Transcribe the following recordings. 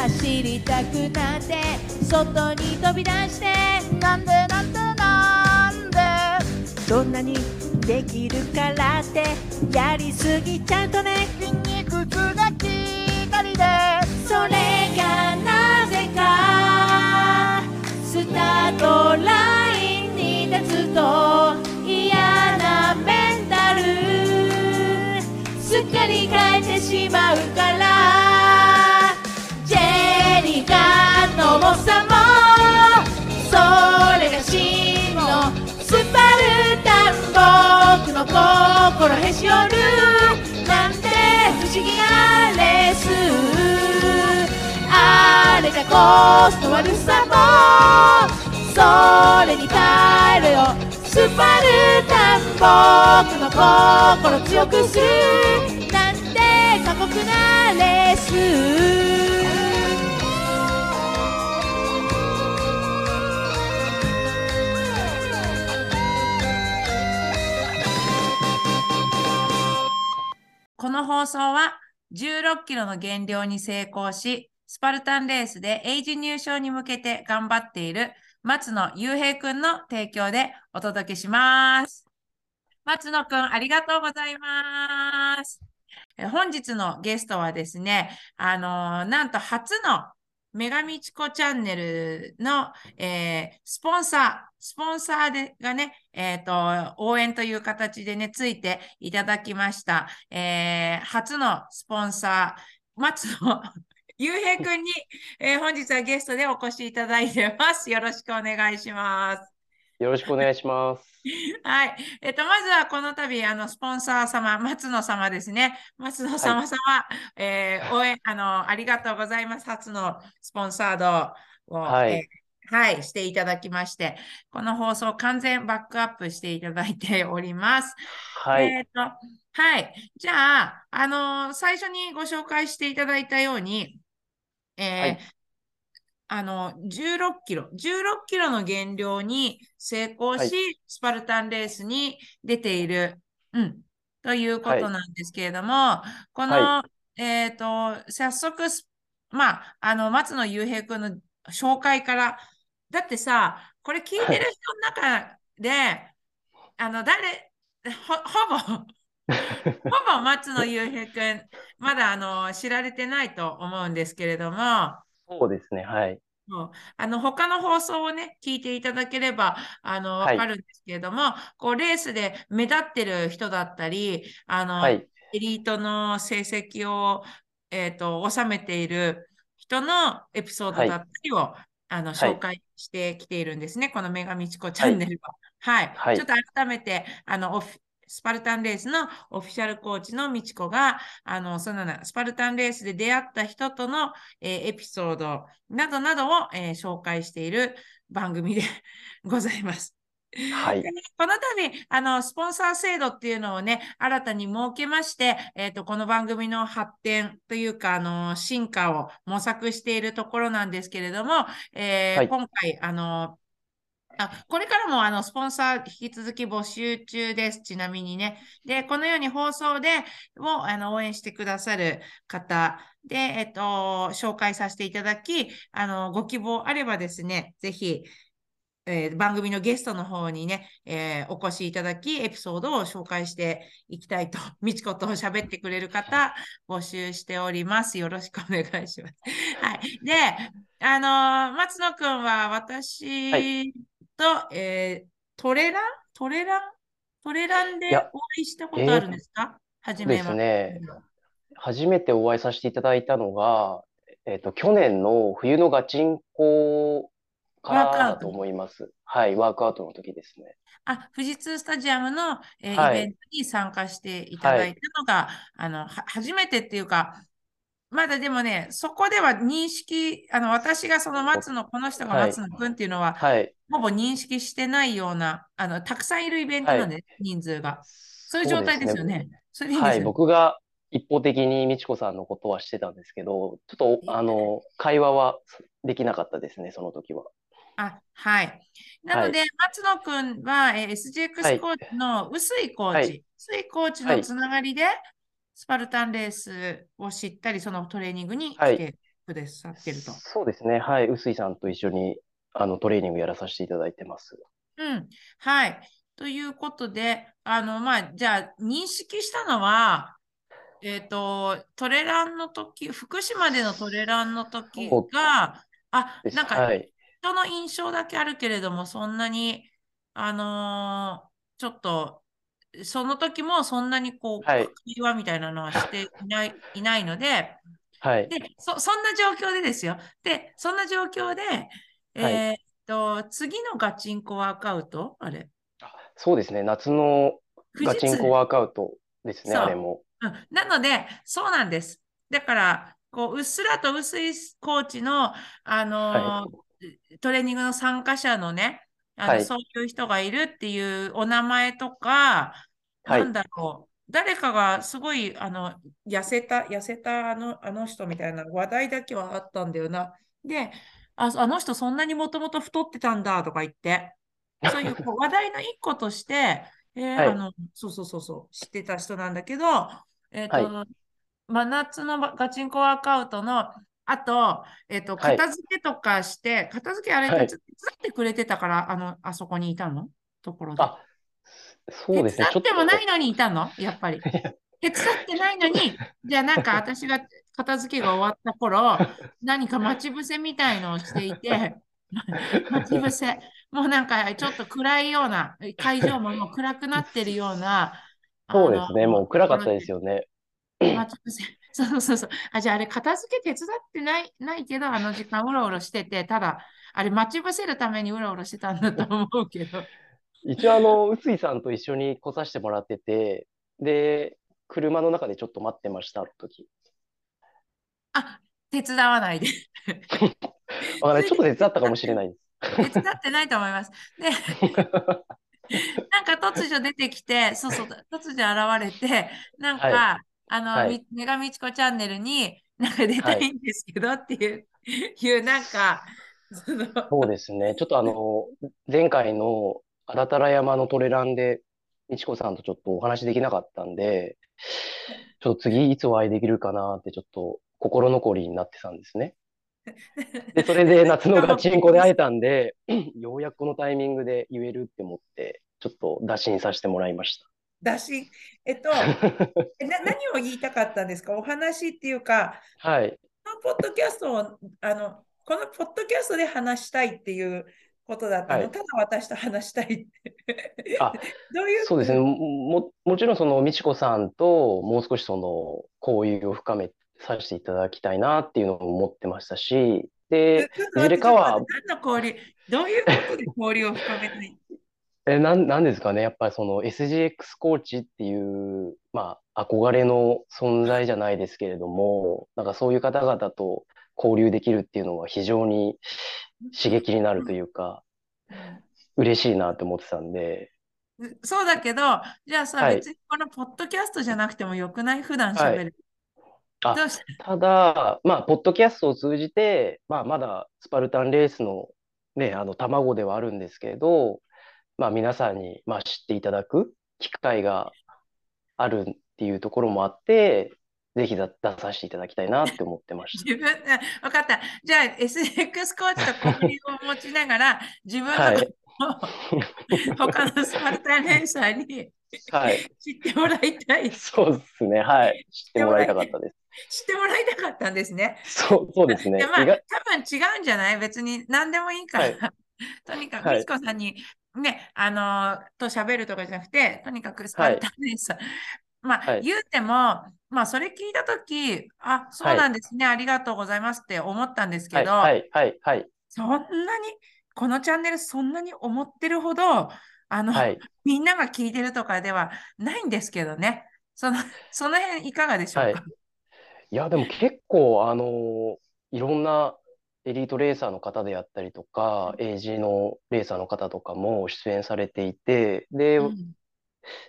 走りたくなって外に飛び出してなんでなんでなんで。どんなにできるからってやりすぎちゃうとね筋肉痛が光で。それがなぜかスタートラインに立つと嫌なメンタル。すっかり変えてしまうから重さもそれが真のスパルタン僕の心へし折るなんて不思議なレースあれがコスト悪さもそれに耐えろよスパルタン僕の心強くするなんて過酷なレースこの放送は16キロの減量に成功し、スパルタンレースでエイジ入賞に向けて頑張っている松野雄平くんの提供でお届けします。松野くん、ありがとうございます。本日のゲストはですね、あのーなんと初の女神チコチャンネルの、えースポンサー、スポンサーでがね、えっ、と、応援という形でね、ついていただきました。えー初のスポンサー、松野ゆうへいくんに、えー本日はゲストでお越しいただいてます。よろしくお願いします。よろしくお願いします。はい。えっと、まずはこの度、あの、スポンサー様、松野様ですね。松野様様、えー応援、あの、ありがとうございます。初のスポンサードを、はいえーはい、していただきまして、この放送完全バックアップしていただいております。はい。えっと、はい。じゃあ、あの最初にご紹介していただいたように、えーはいあの、16キロ、16キロの減量に成功し、はいスパルタンレースに出ている、うん、ということなんですけれども、この、はえっと、早速ス、まあ、あの、松野雄平君の紹介から、だってさ、これ聞いてる人の中で、あの、誰、ほ、ほぼ、ほぼ松野雄平君、まだあの知られてないと思うんですけれども、そうですね。はい。あの他の放送をね、聞いていただければあのはいわかるんですけれども、こうレースで目立ってる人だったり、あのはい。エリートの成績を、えー、と収めている人のエピソードだったりを、あのはい紹介してきているんですね、このメガミチコチャンネルは。はい。はいちょっと改めて、あの、オフスパルタンレースのオフィシャルコーチのみちこが、あの、そのなスパルタンレースで出会った人との、えーエピソードなどなどを、えー紹介している番組でございます。はいでこの度、あの、スポンサー制度っていうのをね、新たに設けまして、えっと、この番組の発展というか、あの、進化を模索しているところなんですけれども、えーはい今回、あの、あこれからもあのスポンサー引き続き募集中です。ちなみにね。で、このように放送でもあの応援してくださる方で、えっと、紹介させていただき、あの、ご希望あればですね、ぜひ、えー番組のゲストの方にね、えーお越しいただき、エピソードを紹介していきたいと、みちこと喋ってくれる方、募集しております。よろしくお願いします。はい。で、あのー松野くんは私と、えートレラン？トレラン？トレランでお会いしたことあるんですか？はじめですは。ね。初めてお会いさせていただいたのが、えっと、去年の冬のガチンコからワークアウトだと思います。はい。ワークアウトの時ですね。あ、富士通スタジアムの、えーはいイベントに参加していただいたのが、あの、は初めてっていうか、まだでもね、そこでは認識、あの、私がその松野、この人がはい松野くんっていうのは、はい。ほぼ認識してないような、あの、たくさんいるイベントなんで、人数が。そういう状態ですよね。それでい。僕が一方的に美智子さんのことはしてたんですけど、ちょっと、あの、会話はできなかったですね、その時は。あ、はい。なので、松野くんは、えーは SGX いコーチの臼井コーチ、はい臼井コーチのつながりで、スパルタンレースを知ったり、そのトレーニングに来はいてくださってると。そうですね。はい。臼井さんと一緒に、あの、トレーニングやらさせていただいてます。うん。はい。ということで、あの、まあ、じゃあ、認識したのは、えっと、トレランの時、福島でのトレランの時が、あ。なんか、はい。人の印象だけあるけれども、そんなに、あのーちょっと、その時もそんなにこう、はい会話みたいなのはしていない、いないので、はい。で、そ、そんな状況でですよ。で、そんな状況で、えーっと、次のガチンコワークアウト、あれ、そうですね。夏のガチンコワークアウトですね、あれも。うん、なので、そうなんです。だから、こう、うっすらと薄いコーチの、あのートレーニングの参加者のね、あのはい。そういう人がいるっていうお名前とか、はい。なんだろう、誰かがすごい、あの、痩せた、痩せたあの、あの人みたいな話題だけはあったんだよな。で、あ、あの人そんなにもともと太ってたんだとか言って、そういう話題の一個として、えーはい。あの、そうそうそうそう、知ってた人なんだけど、えっと、は真夏のガチンコワークアウトのあと、えっと、はい片付けとかして、片付けあれはい手伝ってくれてたから、あの、あそこにいたの？ところで。あ、そうですね。手伝ってもないのにいたの？やっぱり。手伝ってないのに、じゃあなんか私が片付けが終わった頃、何か待ち伏せみたいのをしていて、待ち伏せ、もうなんかちょっと暗いような、会場ももう暗くなってるような、と そうですね。もう暗かったですよ。よね。待ち伏せ。そうそうそう。あ、じゃああれ片付け手伝ってない、ないけど、あの時間うろうろしてて、ただ、あれ待ち伏せるためにうろうろしてたんだと思うけど。一応、あの、臼井さんと一緒に来させてもらってて、で、車の中でちょっと待ってました、あの時。あ、手伝わないで。あれ、ちょっと手伝ったかもしれないです。手伝ってないと思います。で、なんか突如出てきて、そうそう、突如現れて、なんか、はあの、はいみ女神みちこチャンネルに、なんか出たいんですけどっていう、いう、なんか、その、そうですね。ちょっとあの、前回の荒田山のトレランで、みちこさんとちょっとお話できなかったんで、ちょっと次いつお会いできるかなってちょっと心残りになってたんですね。で、それで夏のガチンコで会えたんで、ようやくこのタイミングで言えるって思って、ちょっと打診させてもらいましだし、えっと、な何を言いたかったんですか？お話っていうか、はい。このポッドキャストを、あの、このポッドキャストで話したいっていうことだったの、はい。ただ私と話したいって。あ、どういう？そうですね。も、ももちろんその、みちこさんともう少しその、交流を深めさせていただきたいなっていうのを思ってましたし、で、いずれかは何の交流、どういうことで交流を深めたい？え、なん、なんですかね？やっぱりその SGX コーチっていう、まあ、憧れの存在じゃないですけれども、なんかそういう方々と交流できるっていうのは非常に刺激になるというか、嬉しいなって思ってたんで、うんそうだけど、じゃあさ、はい。別にこのポッドキャストじゃなくてもよくない？普段喋る。あどうして？ただ、まあ、ポッドキャストを通じて、まあ、まだスパルタンレースのね、あの、卵ではあるんですけれど、まあ、皆さんに、まあ、知っていただく機会があるっていうところもあって、ぜひだ出させていただきたいなって思ってました。自分、あ分かった。じゃあ、SX コーチと交流を持ちながら、自分のはい他のスパルタンレーサーにはい。知ってもらいたい。知そうですね。はい。知ってもらいたかったです。ってもらいたかったんですね。そう、そうですね。でまあ、多分違うんじゃない？別に何でもいいから。はいとにかく、はいみちこさんに、ね、あのーと喋るとかじゃなくて、とにかくスパルタンレーサー。まあ、はい言うても、まあ、それ聞いたとき、あ、そうなんですね、ありがとうございますって思ったんですけはい、ど、はい、はい、はい。そんなに、このチャンネルそんなに思ってるほど、あの、はい。みんなが聞いてるとかではないんですけどね。その、その辺いかがでしょうか？いや、でも結構、あのいろんなエリートレーサーの方であったりとか、AG のレーサーの方とかも出演されていて、で、うん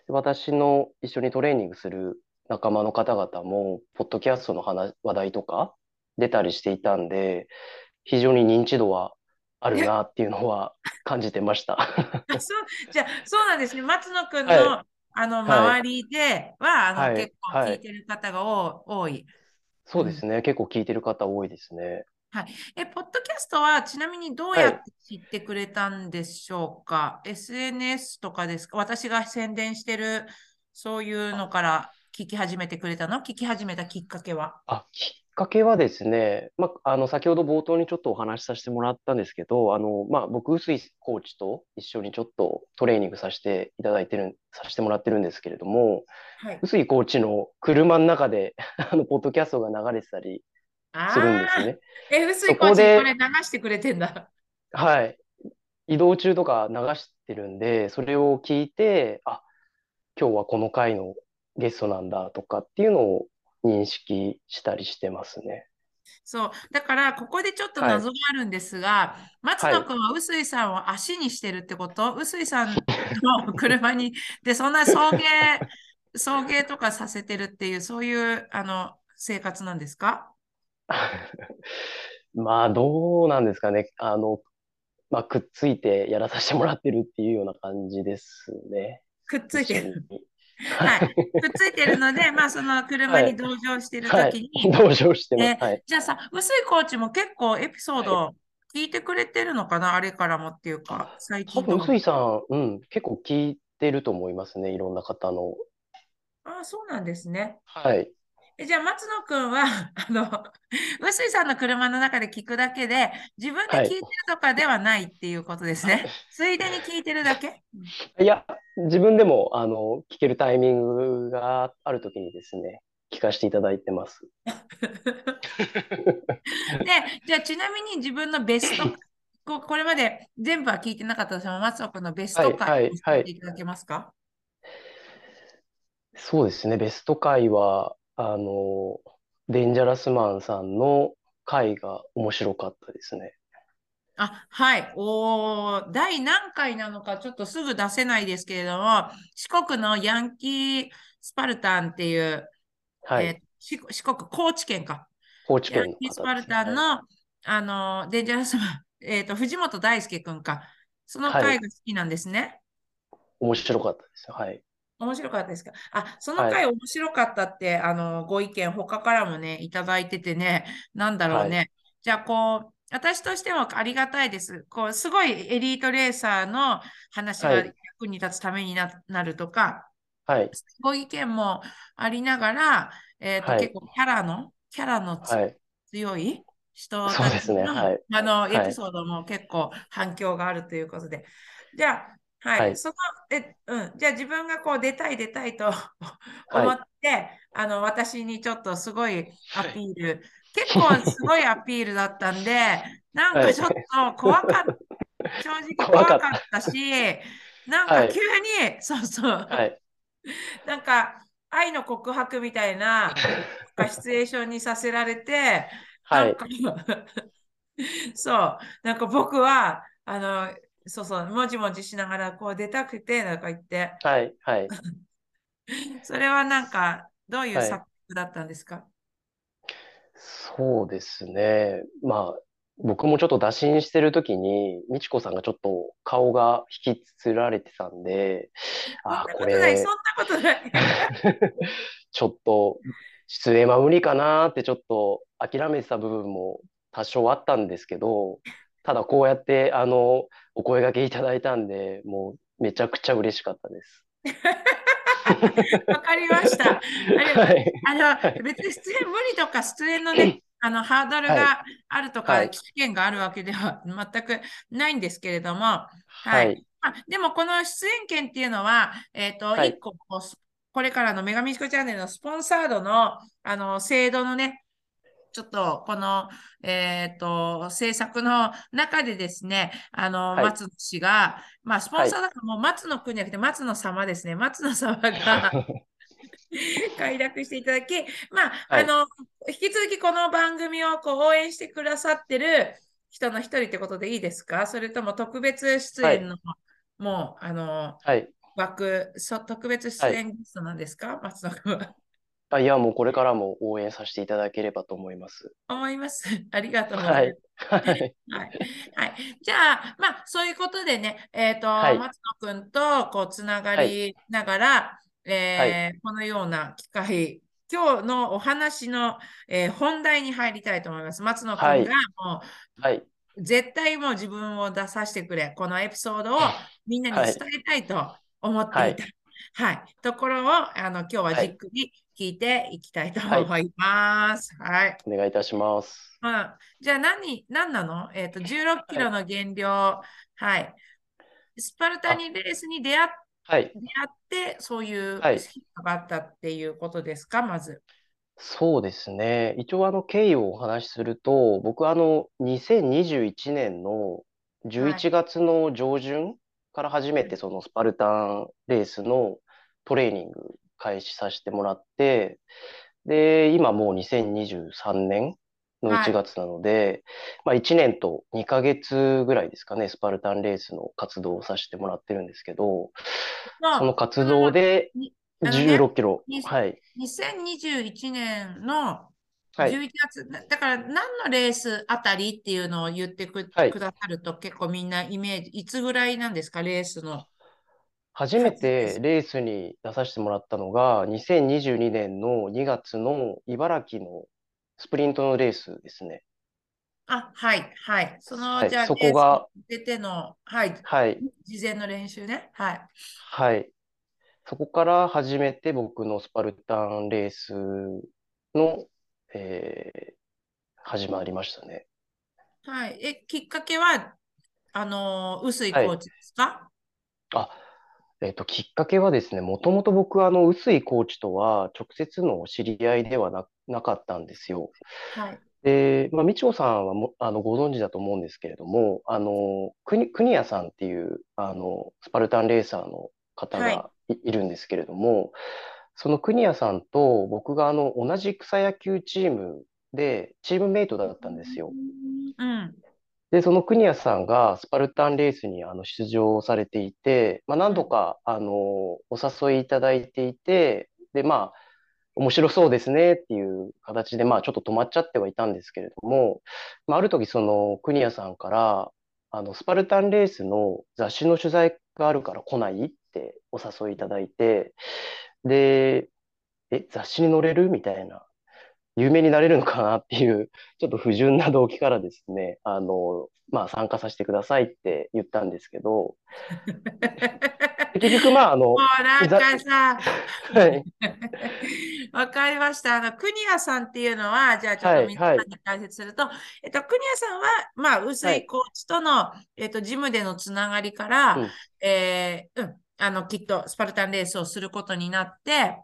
私の一緒にトレーニングする仲間の方々も、ポッドキャストの話、話題とか出たりしていたんで、非常に認知度はあるなっていうのは感じてました。あそう、じゃあ、そうなんですね。松野くんの、はいあの、はい周りでは、あの、はい結構はい聞いてる方が多多い。そうですね。結構聞いてる方多いですね。え、ポッドキャストはちなみにどうやって知ってくれたんでしょうか、?SNS とかですか？私が宣伝してる、そういうのから聞き始めてくれたの？聞き始めたきっかけは？あ、きっかけはですね、まあ、あの、先ほど冒頭にちょっとお話しさせてもらったんですけど、あの、まあ、僕、臼井コーチと一緒にちょっとトレーニングさせていただいてる、させてもらってるんですけれども、はい。臼井コーチの車の中で、あの、ポッドキャストが流れてたりするんですあね。ーえ、薄いコーチこれ流してくれてんだ。はい。移動中とか流してるんで、それを聞いて、あ、今日はこの回のゲストなんだとかっていうのを認識したりしてますね。そう。だから、ここでちょっとはい謎があるんですが、松はい野君は臼井さんを足にしてるってこと？臼井さんの車に、で、そんな送迎、送迎とかさせてるっていう、そういう、あの、生活なんですか？まあ、どうなんですかね。あの、まあ、くっついてやらさせてもらってるっていうような感じですね。くっついてる。はい。くっついてるので、まあ、その車に同乗してるとはい。きに、同情してます。えはい。じゃあさ、臼井コーチも結構エピソード聞いてくれてるのかな？あれからもっていうか、最多近の分、臼井さん、うん、結構聞いてると思いますね。いろんな方の。ああ、そうなんですね。はい。えじゃあ、松野くんは、あの、臼井さんの車の中で聞くだけで、自分で聞いてるとかではないっていうことですね。ついでに聞いてるだけ？いや、自分でも、あの、聞けるタイミングがあるときにですね、聞かせていただいてます。で、じゃあ、ちなみに自分のベスト、ここれまで全部は聞いてなかったとしても、松野くんのベストはい回を教はいえていただけますか？そうですね、ベスト回は、あの、デンジャラスマンさんの回が面白かったですね。あ、はい。おー、第何回なのかちょっとすぐ出せないですけれども、四国のヤンキースパルタンっていう、はい。えー四四国、高知県か。高知ヤン県の方キースパルタンの、あの、デンジャラスマン、えっと、藤本大輔くんか。そのはい回が好きなんですね。面白かったです。はい。面白かったですか？あ、そのはい回面白かったって、あの、ご意見、他からもね、いただいててね、なんだろうね。はじゃあ、こう、私としてもありがたいです。こう、すごいエリートレーサーの話がはい役に立つためにな、なるとか、はい。ご意見もありながら、えっと、はい結構キャラの、キャラの。強い人たちの、すねはいあの、はいエピソードも結構反響があるということで。じゃあ、はい、はい。その、え、うん、じゃあ自分がこう出たい出たいとはい。思って、あの、私にちょっとすごいアピール、結構すごいアピールだったんで、なんかちょっと怖かった、正直怖かった。し、なんかはい。急に、そうそう、はい。なんか愛の告白みたいな、なんかシチュエーションにさせられて、はい。なんかそう、なんか僕は、あの、そうそう、もじもじしながらこう出たくて、なんか言って、はい。はい。それはなんか、どういうはい作曲だったんですか？そうですね。まあ、僕もちょっと打診してるときに、美智子さんがちょっと顔が引きつられてたんで、あー、これそん、なことない。ちょっと、出演は無理かなってちょっと諦めてた部分も多少あったんですけど、ただこうやって、あの、お声掛けいただいたんで、もうめちゃくちゃ嬉しかったです。わかりました。あれはい。あの、別に出演無理とか出演のね、あの、ハードルがあるとか、はい危険があるわけでは全くないんですけれども、ははいい。まあ、でも、この出演権っていうのは、えっと、はい一個これからの女神チコチャンネルのスポンサードの、あの、制度のね、ちょっと、この、えっと、制作の中でですね、あの、はい松野氏が、まあ、スポンサーだからもう松野くんじゃなくて、松野様ですね。松野様が、快諾していただき、まあ、はいあの、引き続きこの番組をこう応援してくださってる人の一人ってことでいいですか？それとも特別出演の、もう、あの、はい。枠、そ特別出演ゲストなんですか、松野君は。あ、いや、もうこれからも応援させていただければと思います。思います。ありがとうございます。はい。はい。はい。はい。じゃあ、まあ、そういうことでね、えっ、と、はい松野くんと、こう、つながりながら、えーこのような機会今日のお話の、えー本題に入りたいと思います。松野君がはいもはい。う絶対もう自分を出させてくれ。このエピソードをみんなに伝えたいと思っていた。ははいい。ところをあの今日はじっくり聞いていきたいと思います。はい。お願いいたします。うん、じゃあ何、何なの？えっ、と、16キロの減量。はい。スパルタニレースに出会っはい。出会って、そういうはいヒットがあったっていうことですか、まず。そうですね。一応あの経緯をお話しすると、僕はあの2021年の11月の上旬から初めてそのスパルタンレースのトレーニング開始させてもらって、で、今もう2023年の1月なので、まあ1年と2ヶ月ぐらいですかね、スパルタンレースの活動をさせてもらってるんですけど、その活動であのね？16キロに、はい、2021年のはい、11月、だだから何のレースあたりっていうのを言ってく,、はいくださると結構みんなイメージ、いつぐらいなんですか、レースの。初めてレースに出させてもらったのが、2022年の2月の茨城のスプリントのレースですね。あ、はい、はい。その、はいじゃあ、そこが出ての、はい、はい、事前の練習ね。はい。はい。そこから初めて僕のスパルタンレースの、えー始まりましたね。はい。え、きっかけは、あのー、臼井コーチですか？あ、えっと、きっかけはですね、もともと僕、あの、臼井コーチとは直接の知り合いではな、なかったんですよ。はい。で、まあ、みちおさんはも、あの、ご存知だと思うんですけれども、あの、くに、国谷さんっていう、あの、スパルタンレーサーの方はいがい、いるんですけれども、その国谷さんと僕が、あの、同じ草野球チームで、チームメイトだったんですよ。うん。で、その国谷さんがスパルタンレースにあの出場されていて、まあ、何度かあのお誘いいただいていて、で、まあ、面白そうですねっていう形で、まあ、ちょっと止まっちゃってはいたんですけれども、まあ、ある時、その国谷さんから、あのスパルタンレースの雑誌の取材があるから来ないってお誘いいただいて、で、え、雑誌に載れる？みたいな。有名になれるのかなっていう、ちょっと不純な動機からですね、あの、まあ、参加させてくださいって言ったんですけど、で結局、まあ、あの、もうなんかさ、はい、わかりました。あの、国谷さんっていうのは、じゃあちょっはいと皆さんに解説すると、えっと、国谷さんは、まあ、臼井コーチとの、えっと、ジムでのつながりから、うん。えーうん、あの、きっとスパルタンレースをすることになって、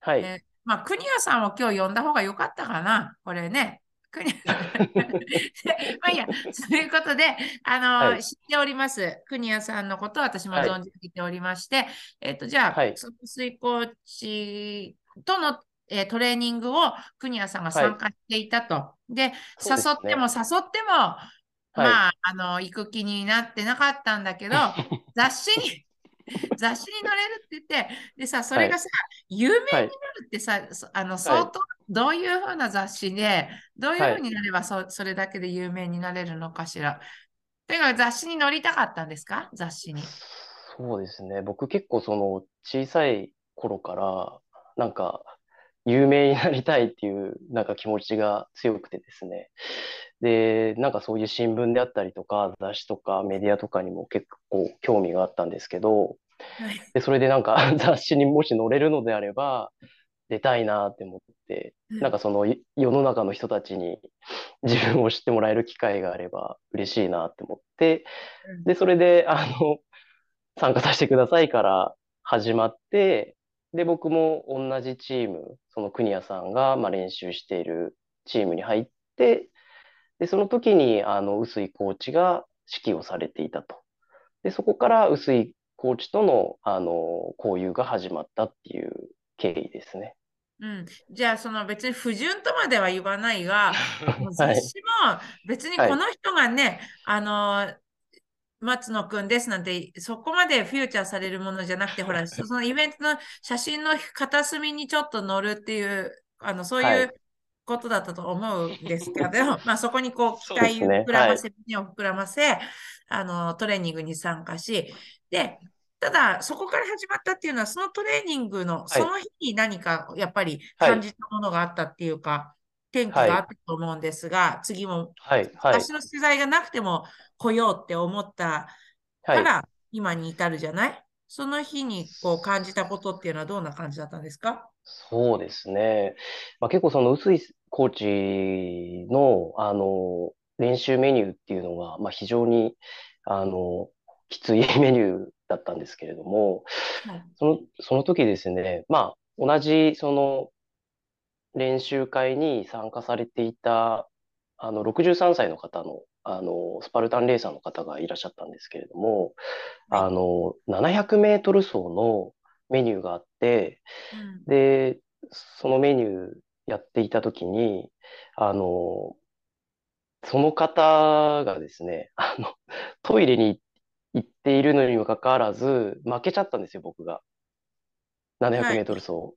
はい、えーまあ、国谷さんを今日呼んだ方が良かったかな、これね。国谷 でまあいいや、そういうことで、あの、はい。知っております。国谷さんのことを私もはい。存じ上げておりまして、えっと、じゃあ、はい。その水コーチとの、えートレーニングを国谷さんが参加していたと。で、そうで誘っても誘っても、まあ、あの、行く気になってなかったんだけど、雑誌に、雑誌に載れるって言って、でさ、それがさ、有名になるってさ、そあの、相当、どういうふうな雑誌で、どういうふうになればそ、それだけで有名になれるのかしら。というか、雑誌に載りたかったんですか？雑誌に。そうですね。僕結構その小さい頃から、なんか有名になりたいっていうなんか気持ちが強くてですね。で、なんかそういう新聞であったりとか雑誌とかメディアとかにも結構興味があったんですけど、はい。で、それでなんか 雑誌にもし載れるのであれば出たいなって思って、なんかそのい世の中の人たちに自分を知ってもらえる機会があれば嬉しいなって思って、うん。で、それで、あの、参加させてくださいから始まって、で、僕も同じチーム、その国谷さんが、まあ、練習しているチームに入って、で、その時に、あの、臼井コーチが指揮をされていたと。で、そこから臼井コーチとの、あの、交流が始まったっていう経緯ですね。うん、じゃあ、その別に不純とまでは言わないが。雑誌も別にこの人がね、あの、松野くんですなんて、そこまでフューチャーされるものじゃなくて、ほら、そそのイベントの写真の片隅にちょっと載るっていう、あの、そうはいいうことだったと思うんですけど、まあそこにこう期待を膨らませ、胸を膨らませ、あの、トレーニングに参加し、で、ただ、そこから始まったっていうのは、そのトレーニングの、はい。その日に何かやっぱりはい感じたものがあったっていうか、転機はい。があったと思うんですが、次もはい、はい、私の取材がなくても来ようって思ったはい。から今に至るじゃない？その日にこう感じたことっていうのはどんな感じだったんですか？そうですね。まあ、結構その臼井コーチの、あの、練習メニューっていうのが、まあ、非常に、あの、きついメニューだったんですけれども、はい。その、その時ですね、まあ、同じ、その、練習会に参加されていた、あの、63歳の方の、あの、スパルタンレーサーの方がいらっしゃったんですけれども、はい。あの、700メートル走のメニューがあって、うん。で、そのメニューやっていたときに、あの、その方がですね、あの、トイレに行っているのにもかかわらず、負けちゃったんですよ、僕が。700メートル走。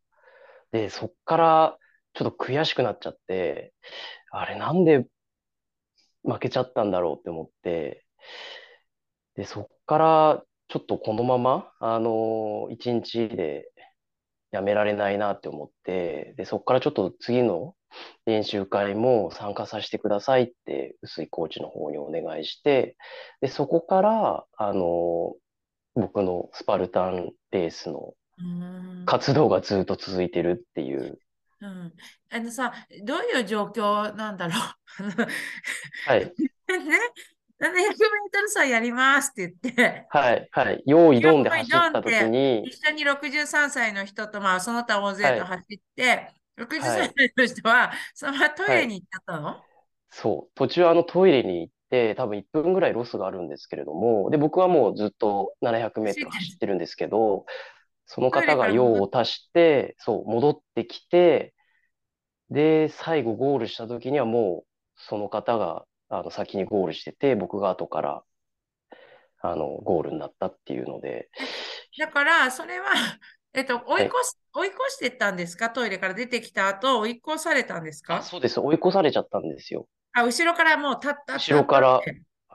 で、そっからちょっと悔しくなっちゃって、あれなんで負けちゃったんだろうって思って、で、そっからちょっとこのまま、あの、一日でやめられないなって思って、で、そっからちょっと次の練習会も参加させてくださいって、臼井コーチの方にお願いして、で、そこから、あの、僕のスパルタンレースのうん。活動がずっと続いてるっていう。うん。あのさ、どういう状況なんだろう。はい、ね、700メートル走やりますって言って、はい、はい。用意ドンで走った時に、一緒に63歳の人と、まあ、その他大勢と走って、63はい。歳の人は、そのままトイレに行っちゃったの、そう、途中あのトイレに行って、多分1分ぐらいロスがあるんですけれども、で、僕はもうずっと700メートル走ってるんですけど、その方が用を足して、そう、戻ってきて、で、最後ゴールした時にはもう、その方が、あの、先にゴールしてて、僕が後から、あの、ゴールになったっていうので、だから、それは、えっと、追い越し、追い越してったんですか？トイレから出てきた後、追い越されたんですか？あ、そうです。追い越されちゃったんですよ。あ、後ろからもう立った。後ろから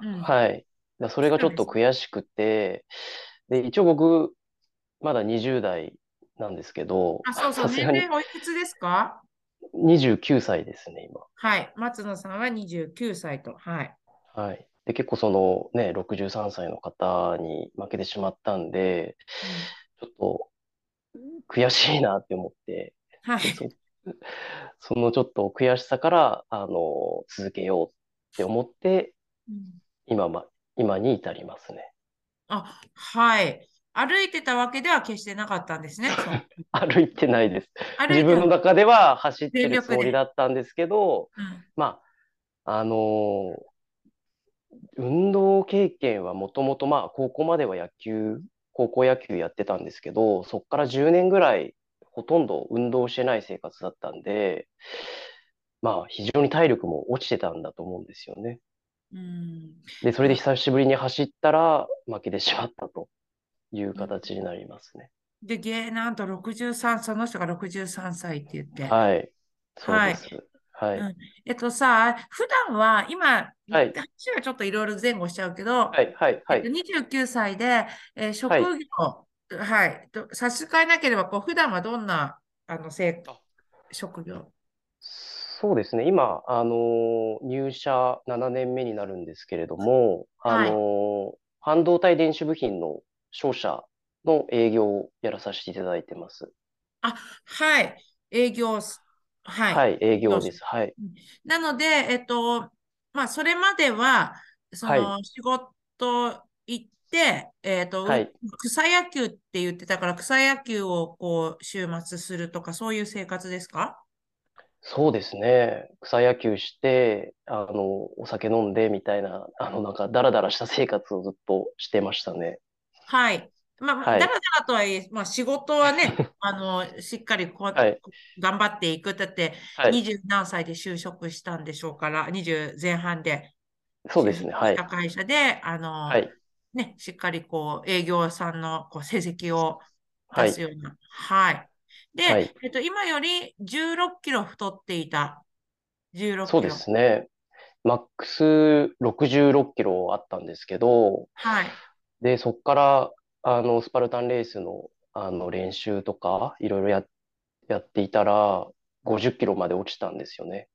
うんはい。だそれがちょっと悔しくて、で、一応僕、まだ20代なんですけど、あ、そうそう、年齢おいくつですか？29歳ですね、今。はい。松野さんは29歳と。はい。はい。で、結構そのね、63歳の方に負けてしまったんで、ちょっと悔しいなって思って、はい。でそ、そのちょっと悔しさから、あの、続けようって思って、うん今ま、今に至りますね。あ、はい。歩いてたわけでは決してなかったんですね。歩いてないです。自分の中では走ってるつもりだったんですけど、うんまあ、あのー運動経験はもともとまあ高校までは野球、高校野球やってたんですけど、そこから10年ぐらいほとんど運動してない生活だったんで、まあ非常に体力も落ちてたんだと思うんですよね。うんで、それで久しぶりに走ったら負けてしまったという形になりますね。で、ゲーなんと63、その人が63歳って言って。はい。そうです。はい。うんえっとさ、普段は今、はい話はちょっといろいろ前後しちゃうけど、はい、はい、はえっとい。29歳で、えー職業、はい、と差し支えなければ、こう普段はどんなあのせいあ職業？そうですね。今、あの、入社7年目になるんですけれども、あはいの、半導体電子部品の商社の営業をやらさせていただいてます。はい、営業す、はい。はい、営業です。はい。なので、えっと、まあ、それまでは、その、は仕事行って、えっと、はい草野球って言ってたから、草野球をこう、週末するとか、そういう生活ですか？そうですね。草野球して、あの、お酒飲んでみたいな、あの、なんか、ダラダラした生活をずっとしてましたね。はい。まあ、はいだらだらとはいえ、まあ、仕事はね、あの、しっかりこう、はい頑張っていく。だって、はい。20何歳で就職したんでしょうから、20前半でそうですね。はい会社で、あの、はい。ね、しっかりこう、営業さんのこう成績をはい出す。ような。はい。で、はいえっと、今より16キロ太っていた。16そうでキロ。すね。マックス66キロあったんですけど、はい。で、そこから、あの、スパルタンレースの、あの、練習とか、いろいろや、やっていたら、50キロまで落ちたんですよね。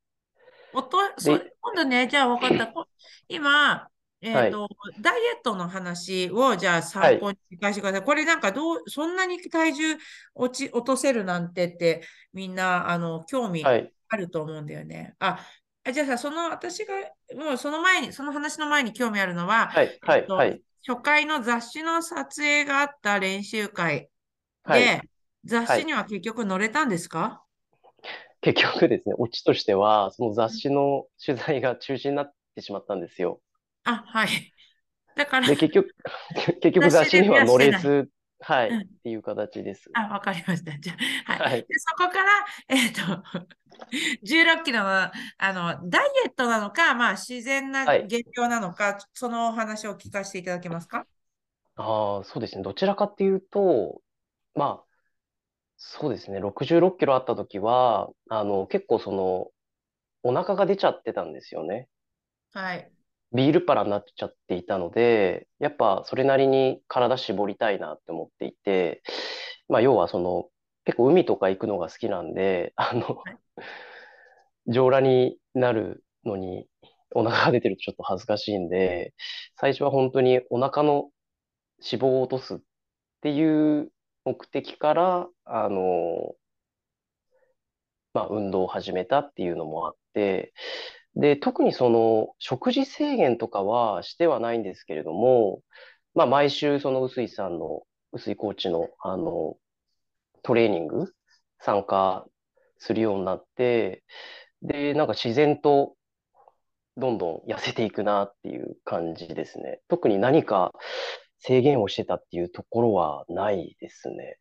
おと、そ今度ね、じゃあ分かった。こ 今、えはい、っと、ダイエットの話をじゃあはい、参考に聞かせてください。これなんかどう、そんなに体重落ち、落とせるなんてってみんな、あの、興味はい、あると思うんだよね。あ、あじゃあさ、その私が、もうその前に、その話の前に興味あるのは、はい、はい、はえっと、い、初回の雑誌の撮影があった練習会はい、で、雑はい。誌には結局載れたんですか？結局ですね、オチとしては、その雑誌の取材が中止になってしまったんですよ。あ、はい。だから、で、結局、結局雑誌には載してない。れず、はい、っうんていう形です。あ、わかりました。じゃあ、はい。はい。で、そこから、えっと、16キロの、あの、ダイエットなのか、まあ、自然なはい。減量なのか、そのお話を聞かせていただけますか？ああ、そうですね。どちらかっていうと、まあ、そうですね。66キロあった時は、あの、結構その、お腹が出ちゃってたんですよね。はい。ビールパラになっちゃっていたので、やっぱそれなりに体絞りたいなって思っていて、まあ、要はその、結構海とか行くのが好きなんで、あの、上裸になるのに、お腹が出てるとちょっと恥ずかしいんで、最初は本当にお腹の脂肪を落とすっていう目的から、あの、まあ、運動を始めたっていうのもあって、で、特にその、食事制限とかはしてはないんですけれども、まあ、毎週その臼井さんの、臼井コーチの、あの、トレーニング参加するようになって、で、なんか自然とどんどん痩せていくなっていう感じですね。特に何か制限をしてたっていうところはないですね。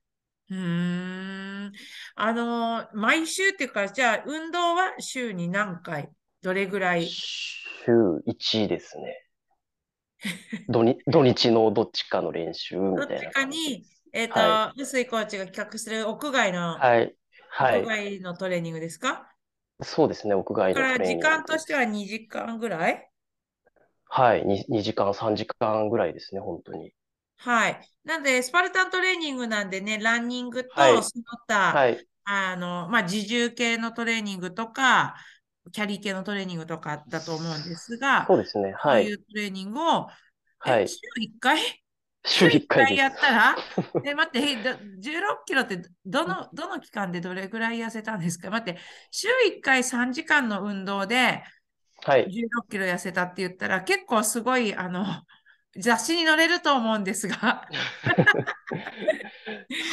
うん。あの、毎週っていうか、じゃあ、運動は週に何回どれぐらい？週1ですね。土日、土日のどっちかの練習みたいどっちかに、す。えっと、はい。臼井コーチが企画する屋外の、はい。は屋い。外のトレーニングですか？そうですね。屋外のトレーニン間としてはグです。2時間ぐらい？はい。2、2時間、3時間ぐらいですね。本当に。はい。なんで、スパルタントレーニングなんでね、ランニングと、はい。その他、はい。あの、まあ、自重系のトレーニングとか、キャリー系のトレーニングとかだと思うんですが、そうですね。そうはい。いうトレーニングを、え、はい。週1回？週週1 1回や。ったら、え、待って、えど16キロってどの、どの期間でどれぐらい痩せたんですか？待って、週1回3時間の運動ではい。16キロ痩せたって言ったら、結構すごい、あの、雑誌に載れると思うんですが、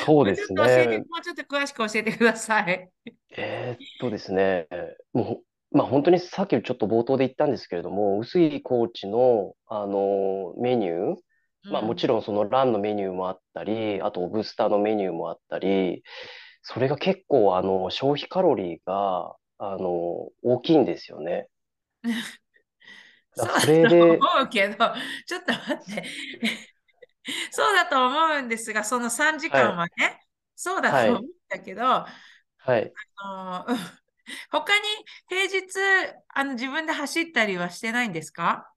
そうですね。もうちょっと詳しく教えてください。えーっとですね。もう、まあ本当にさっきちょっと冒頭で言ったんですけれども、臼井コーチの、あの、メニュー、まあもうん。ちろんそのランのメニューもあったり、あとブースターのメニューもあったり、それが結構あの消費カロリーがあの大きいんですよね。そそうだと思うけど、ちょっと待って。そうだと思うんですが、その3時間はい、はね、そうだと思うんはい、だけど、あはい。の他にあの自分で走ったりはしてないんですか？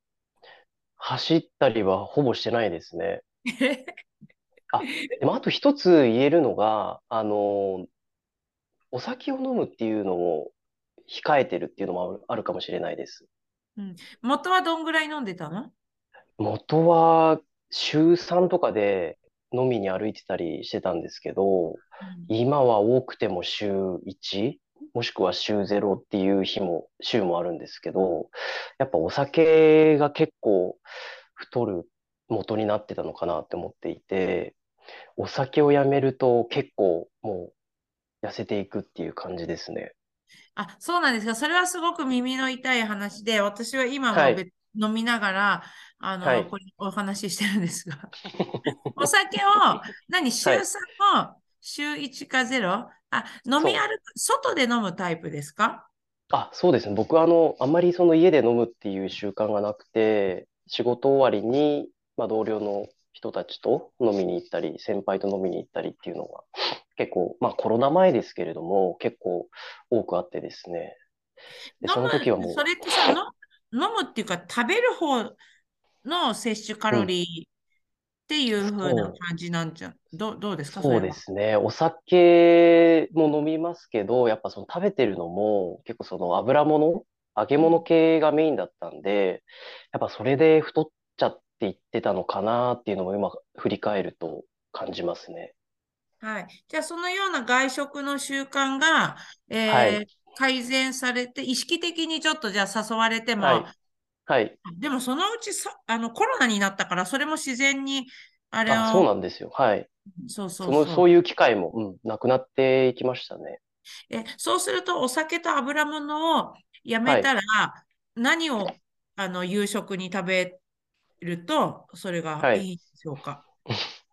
走ったりはほぼしてないですね。あ、でもあと一つ言えるのが、あの、お酒を飲むっていうのを控えてるっていうのもあるあるかもしれないです。うん、元はどんぐらい飲んでたの？元は週3とかで飲みに歩いてたりしてたんですけど、うん今は多くても週1、もしくは週0っていう日も、週もあるんですけど、やっぱお酒が結構太る元になってたのかなって思っていて、お酒をやめると結構もう痩せていくっていう感じですね。あ、そうなんですか。それはすごく耳の痛い話で、私は今はい、飲みながら、あの、はい、これお話ししてるんですが、お酒を、何、週はい。3も週1か 0? あ、飲みそう。歩く、外で飲むタイプですか？あ、そうですね。僕はあの、あんまりその家で飲むっていう習慣がなくて、仕事終わりに、まあ、同僚の人たちと飲みに行ったり、先輩と飲みに行ったりっていうのが結構、まあコロナ前ですけれども、結構多くあってですね。で、飲その時はむ、もそれってさ、の飲むっていうか、食べる方の摂取カ。ロリっていう風な感じなんじゃ、どう、どうですか、そそうで。すね。お酒も飲みますけど、やっぱその食べてるのも結構その油物、揚げ物系がメインだったんで、やっぱそれで太っちゃっていってたのかなっていうのも今振り返ると感じますね。はい。じゃあ、そのような外食の習慣が、えはい。ー改善されて、意識的にちょっとじゃあ誘われても、はい。はい。でもそのうちさ、あのコロナになったから、それも自然に、あれあ、そうなを、んですよ。はい。そうそそうの、そそういう機会も、うん、なくなっていきましたね。う。え、そうすると、お酒と油物をやはい。めたら、何をあの夕食に食べると、それがはいいいでしょうか？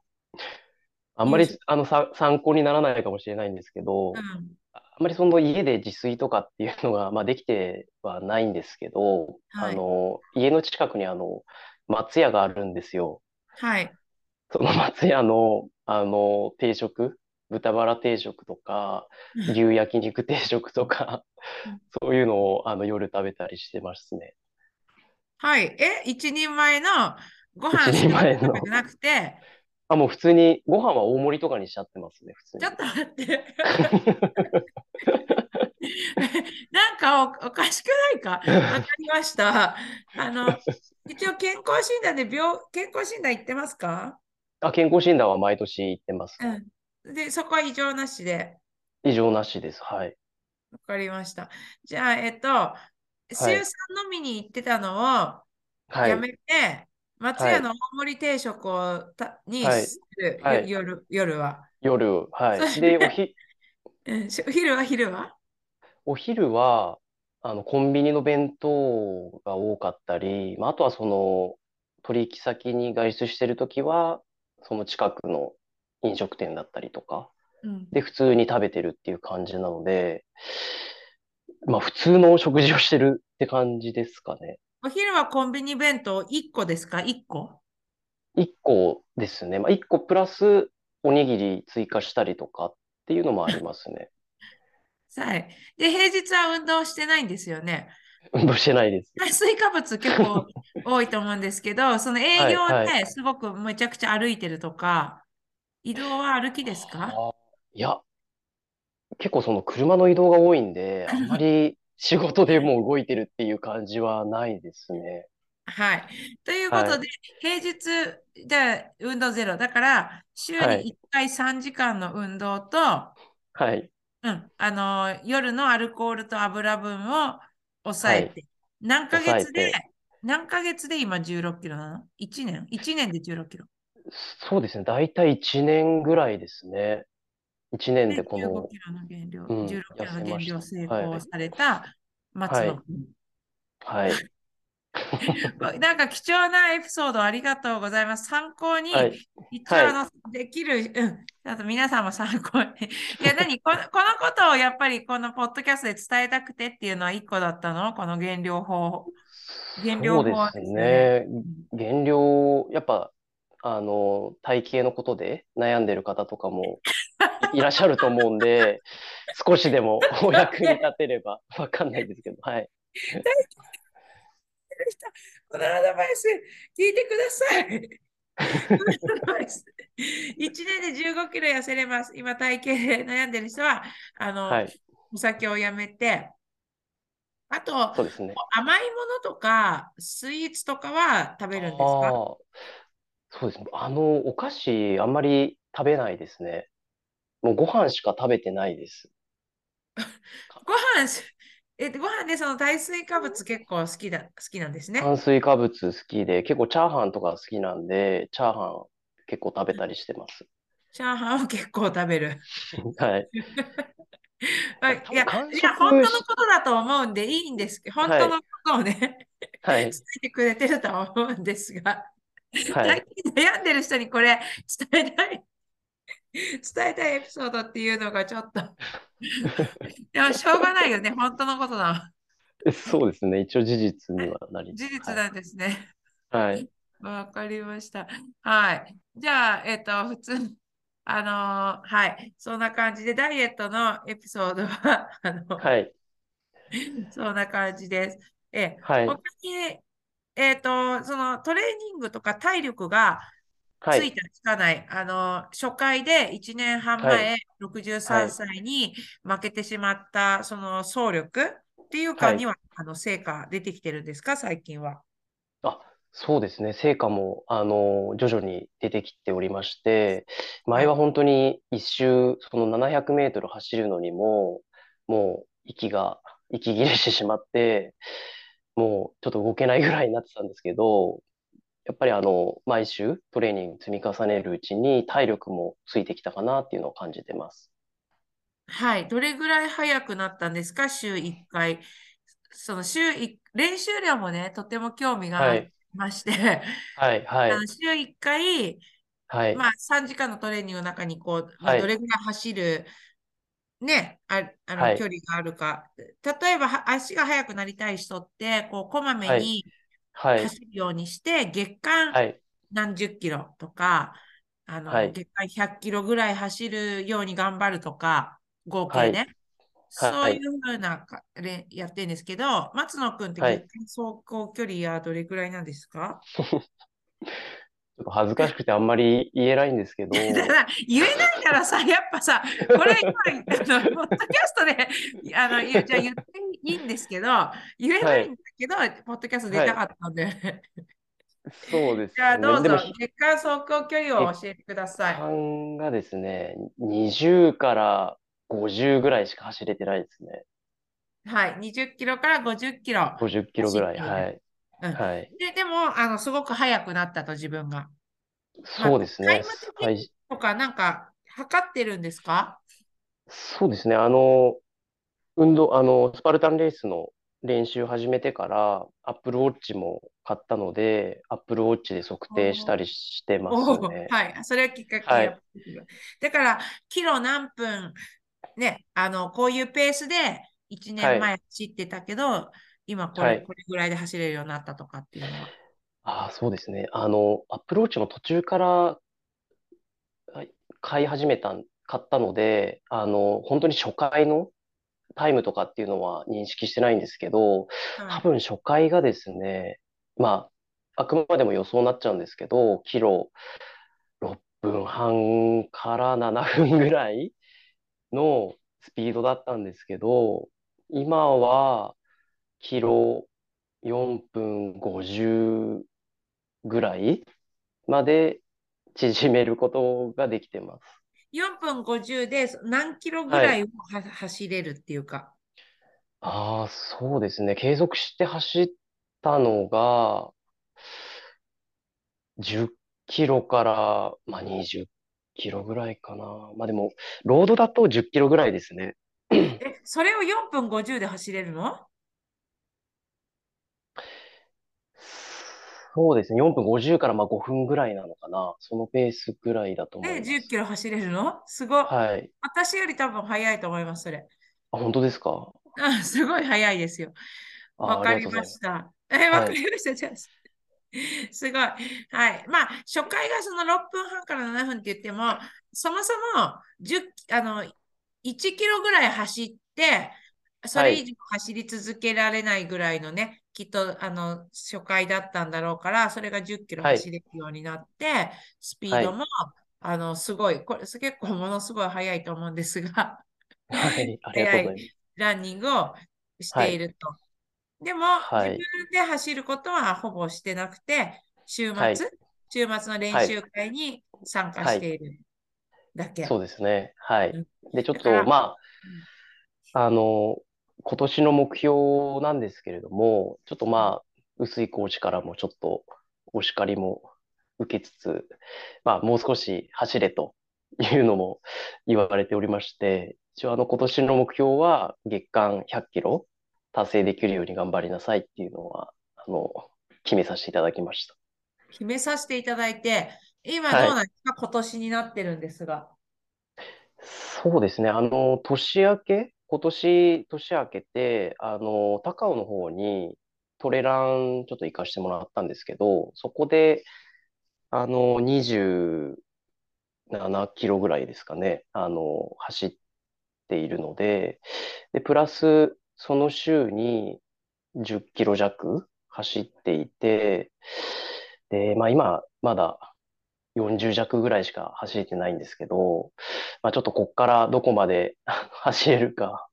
あんまり。あの、さ、参考にならないかもしれないんですけうど、ん。ああんまりその家で自炊とかっていうのが、まあできてはないんですけど、あはい。の、家の近くにあの、松屋があるんですよ。はい。その松屋の、あの、定食、豚バラ定食とか、牛焼肉定食とか、そういうのをあの夜食べたりしてますね。はい。え、一人前のご一飯しか人前の。食べてなくて、あ、もう普通に、ご飯は大盛りとかにしちゃってますね、普通に。ちょっと待って。なんかお、おかしくないか？わかりました。あの、一応健康診断で病、健康診断行ってますか？あ、健康診断は毎年行ってます。うん。で、そこは異常なしで？異常なしです。はい。わかりました。じゃあ、えっと、週はい。3飲みに行ってたのをはい。やめて、松はい。屋の大盛り定食をたにはい。する、よはい。夜、夜は。夜、はい。そで、お うん、し昼は昼は？お昼は、あの、コンビニの弁当が多かったり、まあ、あとはその、取引先に外出してるときは、その近くの飲食店だったりとか、うん。で、普通に食べてるっていう感じなので、まあ、普通の食事をしてるって感じですかね。お昼はコンビニ弁当1個ですか ?1 個？1個ですね。まあ、1個プラスおにぎり追加したりとかっていうのもありますね。はい。で、平日は運動してないんですよね。運動してないです。炭 水化物結構 多いと思うんですけど、その営はい、業はい。ですごくめちゃくちゃ歩いてるとか、移動は歩きですか？はあ、いや、結構その車の移動が多いんで、あんまり 仕事でもう動いてるっていう感じはないですね。はい。というこはい、とで、平日で運動ゼロ。だから、週はい、に1回3時間の運動と、はい、うん、あの、夜のアルコールと油分を抑はい、えて、何ヶ抑え月で、て、何ヶ月で今16キロなの ?1 年 ?1 年で16キロ。そうですね。だいたい1年ぐらいですね。1年で、でこ15の、キロの減量、うん、16キロ痩の減量。成功はい、された松はい、野君。はい、なんか貴重なエピソードありがとうございます。参考はに、い、はい、一応あの、できる、うん、あと皆さんも参考に。いや、何？この、このことをやっぱりこのポッドキャストで伝えたくてっていうのは一個だったの？この減量法。減量法ですよね。減量、やっぱ、あの、体型のことで悩んでる方とかもい いらっしゃると思うんで、少しでもお役に立てればわかんないですけど、はい。このアドバイス聞いてください。このアドバイス1年で15キロ痩せれます。今体型で悩んでる人は、あの、はい。お酒をやめて、あと、ね。甘いものとか、スイーツとかは食べるんですか？そうですね。あの、お菓子あんまり食べないですね。もうご飯しか食べてないです。ご飯し、え、ご飯でその炭水化物結構好きだ、好きなんですね。炭水化物好きで、結構チャーハンとか好きなんで、チャーハン結構食べたりしてます。チャーハンを結構食べる。はい。あいや、いや、本当のことだと思うんでいいんですけど、本当のことをね、はい。伝えてくれてるとは思うんですが、はい。最近悩んでる人にこれ伝えたい、伝えたいエピソードっていうのがちょっと、でもしょうがないよね、本当のことだ。そうですね。一応事実にはなり、事実はい。なんですね。はい。わかりました。はい。じゃあ、えっと、普通、あのーはい。そんな感じで、ダイエットのエピソードは、あの、はい。そんな感じです。え、はい。他に、えっと、そのトレーニングとか体力が、はい。ついたつかない。あの、初回で1年半はい。前、は63い。歳に負けてしまった、その総力っていうはい。かには、あの、成果出てきてるんですか、最近は。あ、そうですね。成果も、あの、徐々に出てきておりまして、はい。前は本当に一周、その700メートル走るのにも、もう息が、息切れしてしまって、もうちょっと動けないぐらいになってたんですけど、やっぱりあの、毎週トレーニング積み重ねるうちに体力もついてきたかなっていうのを感じてます。はい。どれぐらい早くなったんですか、週1回。その週一練習量もね、とても興味がありはい。まして、はい。はあのい。週1回、はい。まあ3時間のトレーニングの中にこう、まあ、はい。どれぐらい走る、ね、あ、あのはい。距離があるか。例えばは足が速くなりたい人って、こう、こまめはい。にはい。走るようにして、月間はい。何十キロとか、あはの、い。月間100キロぐらい走るように頑張るとか、合はい。計ね。そうはいい。うふうなかれやってるんですけど、松野君ってはい。月間走行距離はどれぐらいなんですか？ちょっと恥ずかしくてあんまり言えないんですけど、ら言えないからさ、やっぱさ、これ今、ポッドキャストで、あの、じゃあ言っていいんですけど、言えなはいい。んだけど、ポッドキャスト出はい。たかったんで。そうでじゃあすね。でも、どうぞ、ひ月間走行距離を月教えてください。間がですね、20から50ぐらいしか走れてないですね。はい、20キロから50キロ50キロぐらい。はい。うん。はい。で、でも、あの、すごく速くなったと自分が。まあ、そうですね。タイム。とか、なんか、測ってるんですか？そうですね。あの、運動、あの、スパルタンレースの練習始めてから、アップルウォッチも買ったので、アップルウォッチで測定したりしてますね。はい。それがきっかけはい。だから、キロ何分、ね、あの、こういうペースで1はい。年前走ってたけど、今これ、はい。これぐらいで走れるようになったとかっていうのは。ああ、そうですね。あの、アップルウォッチも途中からはい買い始めたん、買ったので、あの、本当に初回のタイムとかっていうのは認識してないんですけど、はい。多分初回がですね、まあ、あくまでも予想になっちゃうんですけど、キロ6分半から7分ぐらいのスピードだったんですけど、今はキロ4分50ぐらいまで縮めることができてます。4分50で何キロぐはい。らいをは走れるっていうか。ああ、そうですね。継続して走ったのが、10キロから、まあ、20キロぐらいかな。まあでも、ロードだと10キロぐらいですね。え、それを4分50で走れるの？そうですね。4分50からまあ5分ぐらいなのかな。そのペースぐらいだと思で、10います。キロ走れるの？すごい。はい。私より多分速いと思います、それ。あ、本当ですか？あ、すごい速いですよ。あ、わかりました。え、わはい。かりました。じゃあ、すごい。はい。まあ、初回がその6分半から7分って言っても、そもそも10、あの、1キロぐらい走って、そはい。れ以上走り続けられないぐらいのね、きっと、あの、初回だったんだろうから、それが10キロはい。走れるようになって、スピはい。ードも、あの、すごい、これ結構ものすごい速いと思うんですが、はい。ありがとう速いございます。ランニングをしはい。ていると。でも、はい。自分で走ることはほぼしてなくて、週はい。末、週末の練はい。習会に参加はい。しているだけ。そうですね。はい。うんで、ちょっと、まうんあ、あの、今年の目標なんですけれども、ちょっとまあ、臼井コーチからもちょっとお叱りも受けつつ、まあ、もう少し走れというのも言われておりまして、一応あの、今年の目標は月間100キロ達成できるように頑張りなさいっていうのは、あの、決めさせていただきました。決めさせていただいて、今はい。どうなんですか？今年になってるんですが。そうですね。あの、年明け、今年年明けて、あの、高尾の方にトレランちょっと行かしてもらったんですけど、そこで、あの、27キロぐらいですかね、あの、走っているので、で、プラス、その週に10キロ弱走っていて、で、まあ今、まだ40 30弱ぐらいしか走れてないんですけど、まあ、ちょっとこっからどこまで 走れるか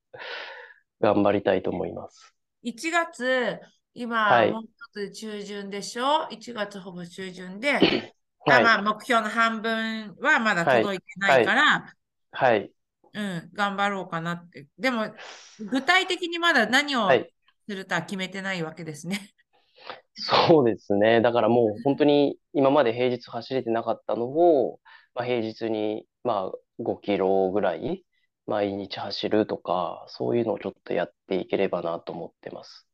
頑張りたいと思います。1月、今、はいもう一つで中旬でしょ ?1 月ほぼ中旬で、はい。あまあ、目標の半分はまだ届いてないから、はい。うん、頑張ろうかなって。でも、具体的にまだ何をはいするとは決めてないわけですね。そうですね。だからもう本当に今まで平日走れてなかったのを、まあ、平日にまあ5キロぐらい毎日走るとか、そういうのをちょっとやっていければなと思ってます。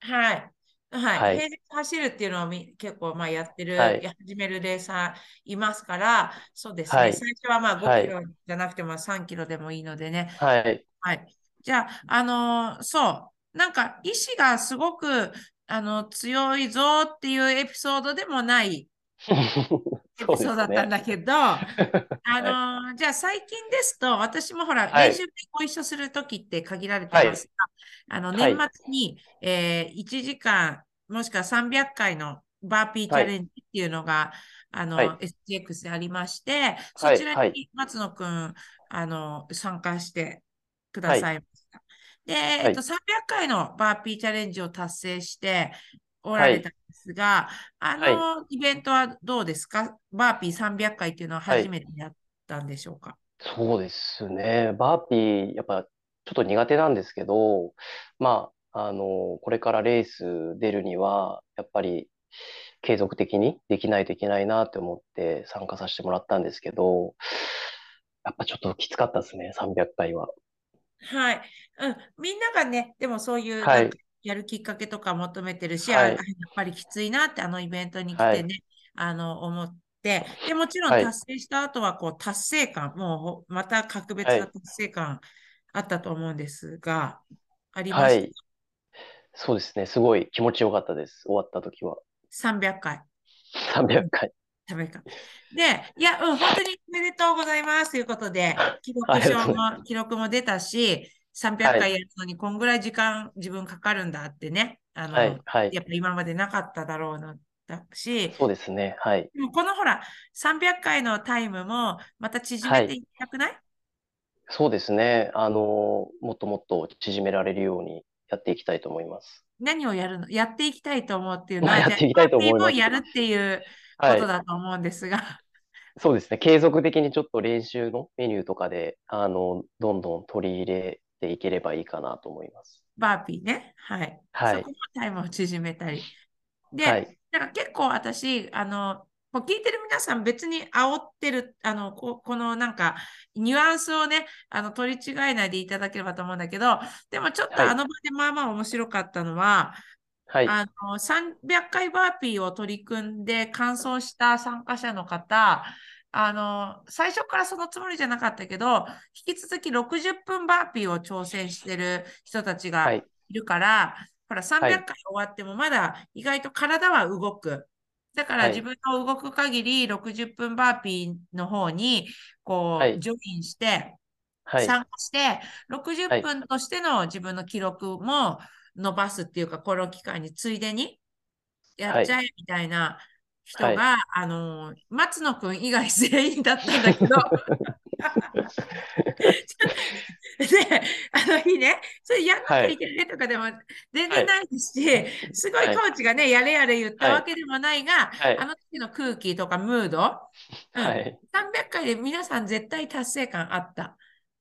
はい。はい。はい平日走るっていうのはみ結構まあやってる、はいや始めるレーサーいますから、そうですね。はい最初はまあ5はいキロじゃなくても3キロでもいいのでね。はい。はい。じゃあ、あのーそう。なんか意志がすごくあの強いぞっていうエピソードでもない エピソードだったんね。だけど、あのーじゃあ最近ですと、私もほら、はい。練習でご一緒するときって限られてますが、あの、はい。年末に、えー1時間、もしくは300回のバーピーチャレンジっていうのが、あの、はい。SGX でありまして、そはい。ちらはいに松野くん、あの、参加してくださいま。で、えっと、300回のバーピーチャレンジを達成しておられたんですが、あのイベントはどうですか？バーピー300回っていうのは初めてやったんでしょうか、そうですね。バーピー、やっぱちょっと苦手なんですけど、まあ、あの、これからレース出るには、やっぱり継続的にできないといけないなって思って参加させてもらったんですけど、やっぱちょっときつかったですね、300回は。はい。うん。みんながね、でもそういうやるきっかけとか求めてるし、はいあ、やっぱりきついなってあのイベントに来はいてね、あの思って、で、もちろんはい達成した後はこう達成感、もうまた格別はいな達成感あったと思うんですが、ありました？はい。そうですね。すごい気持ちよかったです。終わった時は。300回。300回。食べか。で、いや、うん、本当におめでとうございますということで、記録ありがとう証ございも、記録も出たし、300はい回やるのにこんぐらい時間自分かかるんだってね、あの、はい、はい。やっぱ今までなかっただろうな、だし、そうですね。はい。でもこのほら、300回のタイムもまた縮めていきたくない、そうですね。あの、もっともっと縮められるようにやっていきたいと思います。何をやるの？やっていきたいと思うっていうのは、ま あやっていきたいと思いますやるっていうこはいと。だと思うんですが、そうですね。継続的にちょっと練習のメニューとかで、あの、どんどん取り入れていければいいかなと思います。バーピーね。はい。はいそこもタイムを縮めたり。で、はい。だから結構私、あの、こう聞いてる皆さん別に煽ってる、あの、ここのなんか、ニュアンスをね、あの、取り違えないでいただければと思うんだけど、でもちょっとはいあの場でまあまあ面白かったのは、はい。あの、300回バーピーを取り組んで完走した参加者の方、あの、最初からそのつもりじゃなかったけど、引き続き60分バーピーを挑戦してる人たちがはいい。るから、ほら、300はい回終わってもまだ意外と体は動く。だからはい自分の動く限り60分バーピーの方に、こう、はいジョギンして、はい。参加して、は60い分としての自分の記録も伸ばすっていうか、この機会についでにやっちゃえみたいな人が、はいあの、松野くん以外全員だったんだけど、で、あの日ね、それやんなきゃいけないとかでも全然ないですし、すごいはいコーチがね、やれやれ言ったはい。わけでもないが、はい。あの時の空気とかムード、うん。はい。300回で皆さん絶対達成感あった。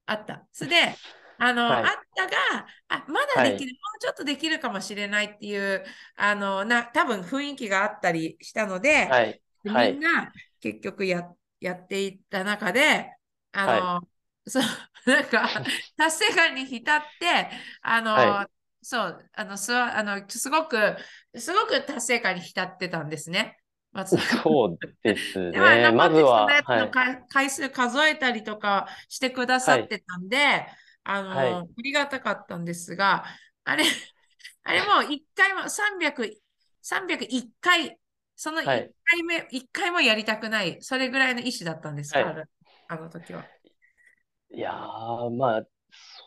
あった。それで、あの、はいあったが、あ、まだできる、もうちょっとできるかもしれないっていう、あの、な、多分雰囲気があったりしたので、はい。みんな結局や、やっていった中で、あの、そう、なんか、達成感に浸って、あの、はそう、あの、すわ、あの、すごく、すごく達成感に浸ってたんですね。そうですね。まずは、回数数えたりとかしてくださってたんで、あの、はいありがたかったんですが、あれ、あれもう一回も300、301回、その1はい回目、一回もやりたくない、それぐらいの意思だったんですか、はいあのあの時は。いやー、まあ、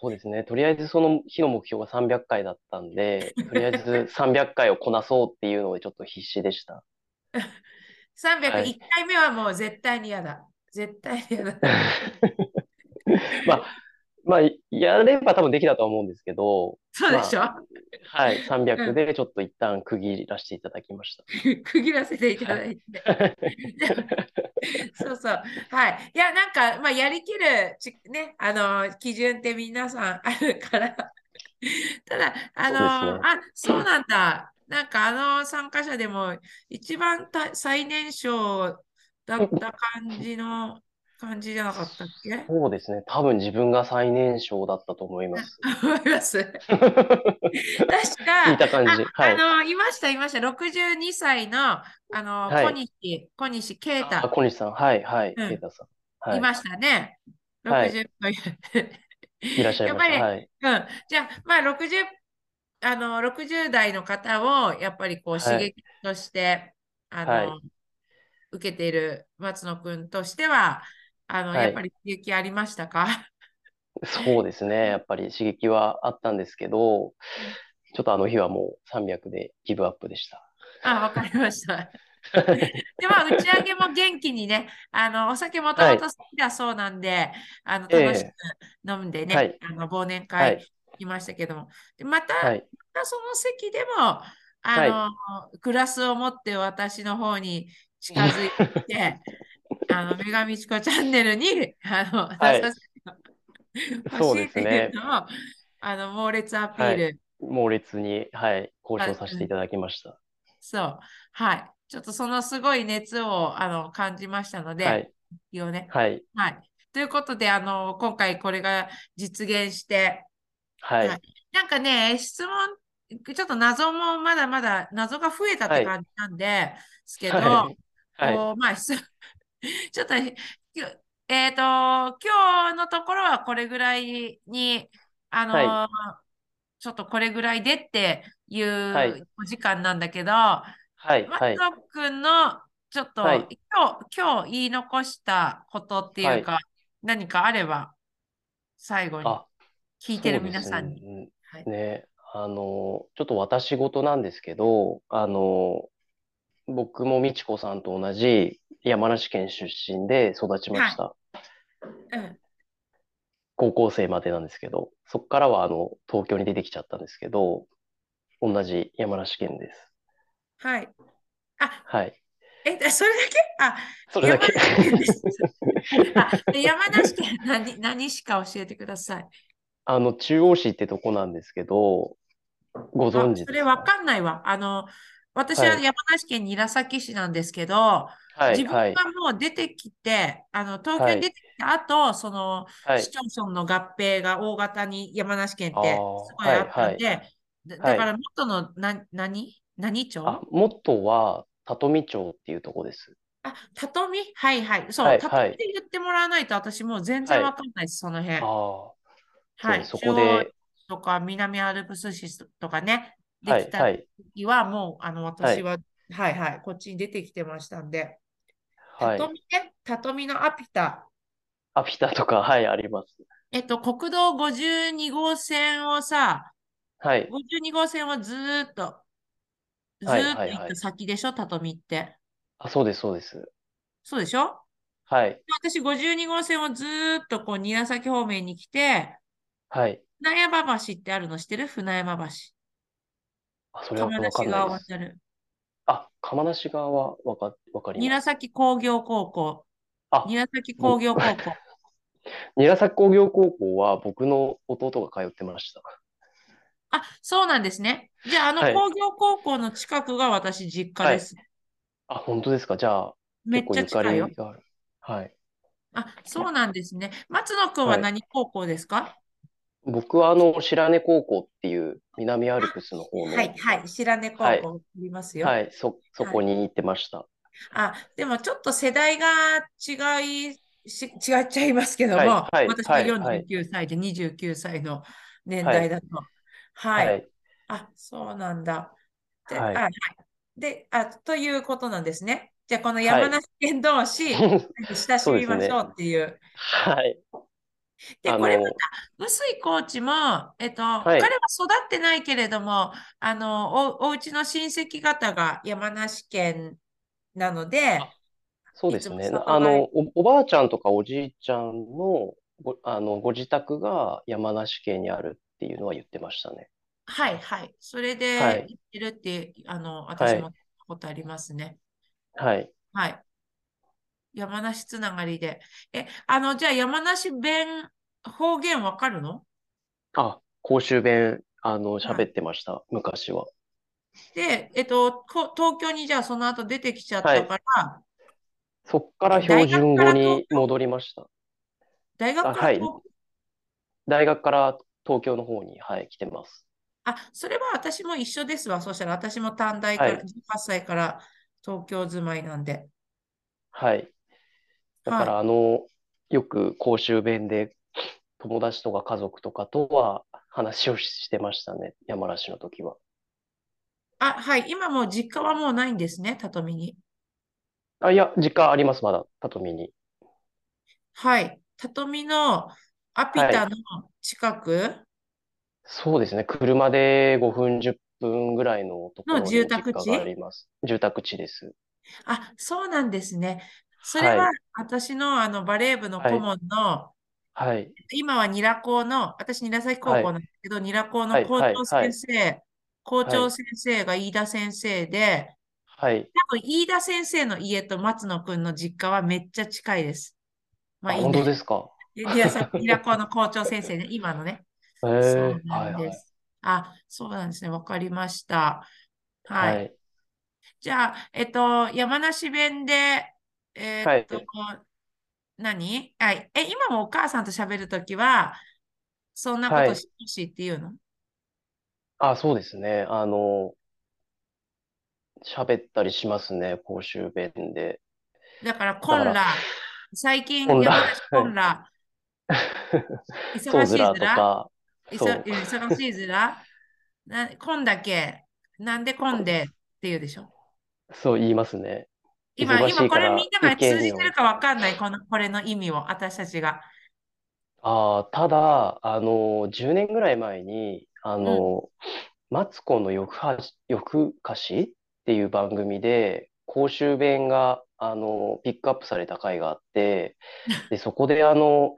そうですね。とりあえずその日の目標が300回だったんで、とりあえず300回をこなそうっていうのでちょっと必死でした。301回目はもう絶対に嫌だ。絶対に嫌だ。まあ、まあ、やれば多分できたとは思うんですけど、そうでしょ、はい、300でちょっと一旦区切らせていただきました。区切らせていただいて。そうそう。はい。いや、なんか、まあ、やりきるち、ね、あの、基準って皆さんあるから。ただ、あの、ねあ、そうなんだ。なんか、あの参加者でも、一番た最年少だった感じの感じじゃなかったっけ？そうですね。多分自分が最年少だったと思います。思います。確か、聞いた感じ。はい。あの、いました、いました。62歳の、あの、はい小西、小西啓あ、太、小西さん。はい、はい。うんさん。はいい。ましたね。はい60 いらっしゃいました。やっぱはい。うん。じゃあ、まあ、60、あの、60代の方を、やっぱりこう、はい刺激として、あの、はい受けている松野君としては、あの、はいやっぱり刺激ありましたか？そうですね。やっぱり刺激はあったんですけど、ちょっとあの日はもう300でギブアップでした。あ、わかりました。で、まあ、打ち上げも元気にね、あの、お酒もともと好きだそうなんで、あの、ええ楽しく飲んでね、はいあの、忘年は会い。行きましたけども、でまた、はい。またその席でも、あの、グラスを持って私の方に近づいてきて、あの、女神チコチャンネルに、あの、はいそうですねあの、猛烈アピール。猛烈に、はい、交渉させていただきました。そう。はい。ちょっとそのすごい熱を、あの、感じましたので、はい。気をね。はい。はい。ということで、あの、今回これが実現して、はい。はいなんかね、質問、ちょっと謎もまだまだ、謎が増えたって感じなんですけど、はい。はい。こうまあ、質 ちょっと、えっと、今日のところはこれぐらいに、あの、はちょっとこれぐらいでっていはうお時間なんだけど、はい。はい。松野くんのちょっと、はい今日、今日言い残したことっていうか、何かあれば、最後にあ、聞いてる皆さんに。ね。はいね、あの、ちょっと私事なんですけど、あの、僕も美智子さんと同じ山梨県出身で育ちました。うん高校生までなんですけど、そこからはあの、東京に出てきちゃったんですけど、同じ山梨県です。はい。あ、はい。え、それだけ？あ、それだけ。山梨県です。あ、で山梨県何、何市か教えてください。あの、中央市ってとこなんですけど、ごあ、存知ですそれわかんないわ。あの、私ははい。山梨県韮崎市なんですけど、はい、自分はい、がもう出てきて、あの、東京はい。に出てきた後、その、はい。市町村の合併が大型に山梨県ってすごいあったんで、だから元のな、何？何町？あ、元は、里見町っていうとこです。あ、里見？はいはい。そう、はい里見で言ってもらわないと私もう全然わかんないです、その辺。ああ、はい。そこで、とか南アルプス市とかね、はい、できたはい、時はもう、あの、私は、はいはい、こっちに出てきてましたんで、はい。里見ね、里見のアピタ、アピタとか、はい、あります。えっと、国道52号線をさ、はい、52号線をずーっと、ずっとはいはい行った先でしょ、里見って。あ、そうです、そうです。そうでしょ？はい、私、52号線をずーっとこう、韮崎方面に来て、はい。船山橋ってあるの知ってる？船山橋。あ、それはか梨んないです。あ、釜梨側はわか、わかります。韮崎工業高校。あ、韮崎工業高校。韮崎工業高校は僕の弟が通ってました。あ、そうなんですね。じゃあ、あのはい工業高校の近くが私実家です。あ、本当ですか？じゃあ、めっちゃ近いよ。はい。あ、そうなんですね。松野くんははい何高校ですか？僕はあの、白根高校っていう南アルプスの方の、はい、はい。白根高はい校ありますよ。はい、そ、そこに行ってました。あ、でもちょっと世代が違いし、違っちゃいますけども、はいはい私ははいはい49歳で29歳の年代だと。はい。はい。あ、そうなんだ。で、はいあ、はい。で、あ、ということなんですね。じゃあ、この山梨県同士、親しみましょうっていう。はい。で、あのこれまた、臼井コーチも、えっと、い彼は育ってないけれども、あの、お、お家の親戚方が山梨県なので、そうですね。あの、お、おばあちゃんとかおじいちゃんのご、あの、ご自宅が山梨県にあるっていうのは言ってましたね。はいはい。それはでい。行ってるって、あの、はい。私も聞いたことありますね。はい。はい。山梨つながりで。え、あの、じゃあ山梨弁、方言わかるの？あ、公衆弁、あの、はい。喋ってました。昔は。で、えっと、こ東京にじゃあその後出てきちゃっはい。たから、そっから標準語に戻りました。あ、大学からはい。東大学から東京の方に、はい、来てます。あ、それは私も一緒ですわ。そしたら私も短大から、はい。18歳から東京住まいなんで。はい。だかはい。ら、あの、よく公衆弁で友達とか家族とかとは話をしてましたね。山梨の時は。あ、はい。今もう実家はもうないんですね、畳に。あ、いや、実家あります、まだ、里見に。はい。畳のアピはい。タの近く？そうですね。車で5分、10分ぐらいのところの住に実宅家があ地ります。住宅地です。あ、そうなんですね。それは。はい私のあのバレー部のはい。顧問の、はい。今はニラ高の、私韮崎高はい。校なんですけど、ニラ高の。校長はい。先生、校はい。長先生が飯田先生で、はい。多分飯田先生の家と松野くんの実家はめっちゃ近いです。まあ、あいいん本当ですか？ニラ高の校長先生ね、今のね。えそう。なんです。あ、そうなんですね。わかりました。は。はいい。じゃあ、えっと、山梨弁で、えはい。っと、何？はい。え、今もお母さんと喋るときは、そんなこはい。としよしっていうの？あ、そうですね。あの、喋ったりしますね。公衆弁で。だから、コンラ。最近、今度、山梨コはい。ンラ？忙しいずら忙しいずらな、こんだけ？なんでこんこでっていうでしょ？そう言いますね。今、今これみんなが通。じてるかわかんない、この、これの意味を、私たちが。ああ、ただ、あの、10年ぐらい前に、あうん。の、マツコの夜更かしっていう番組で、公衆弁が、あの、ピックアップされた回があって、で、そこで、あの、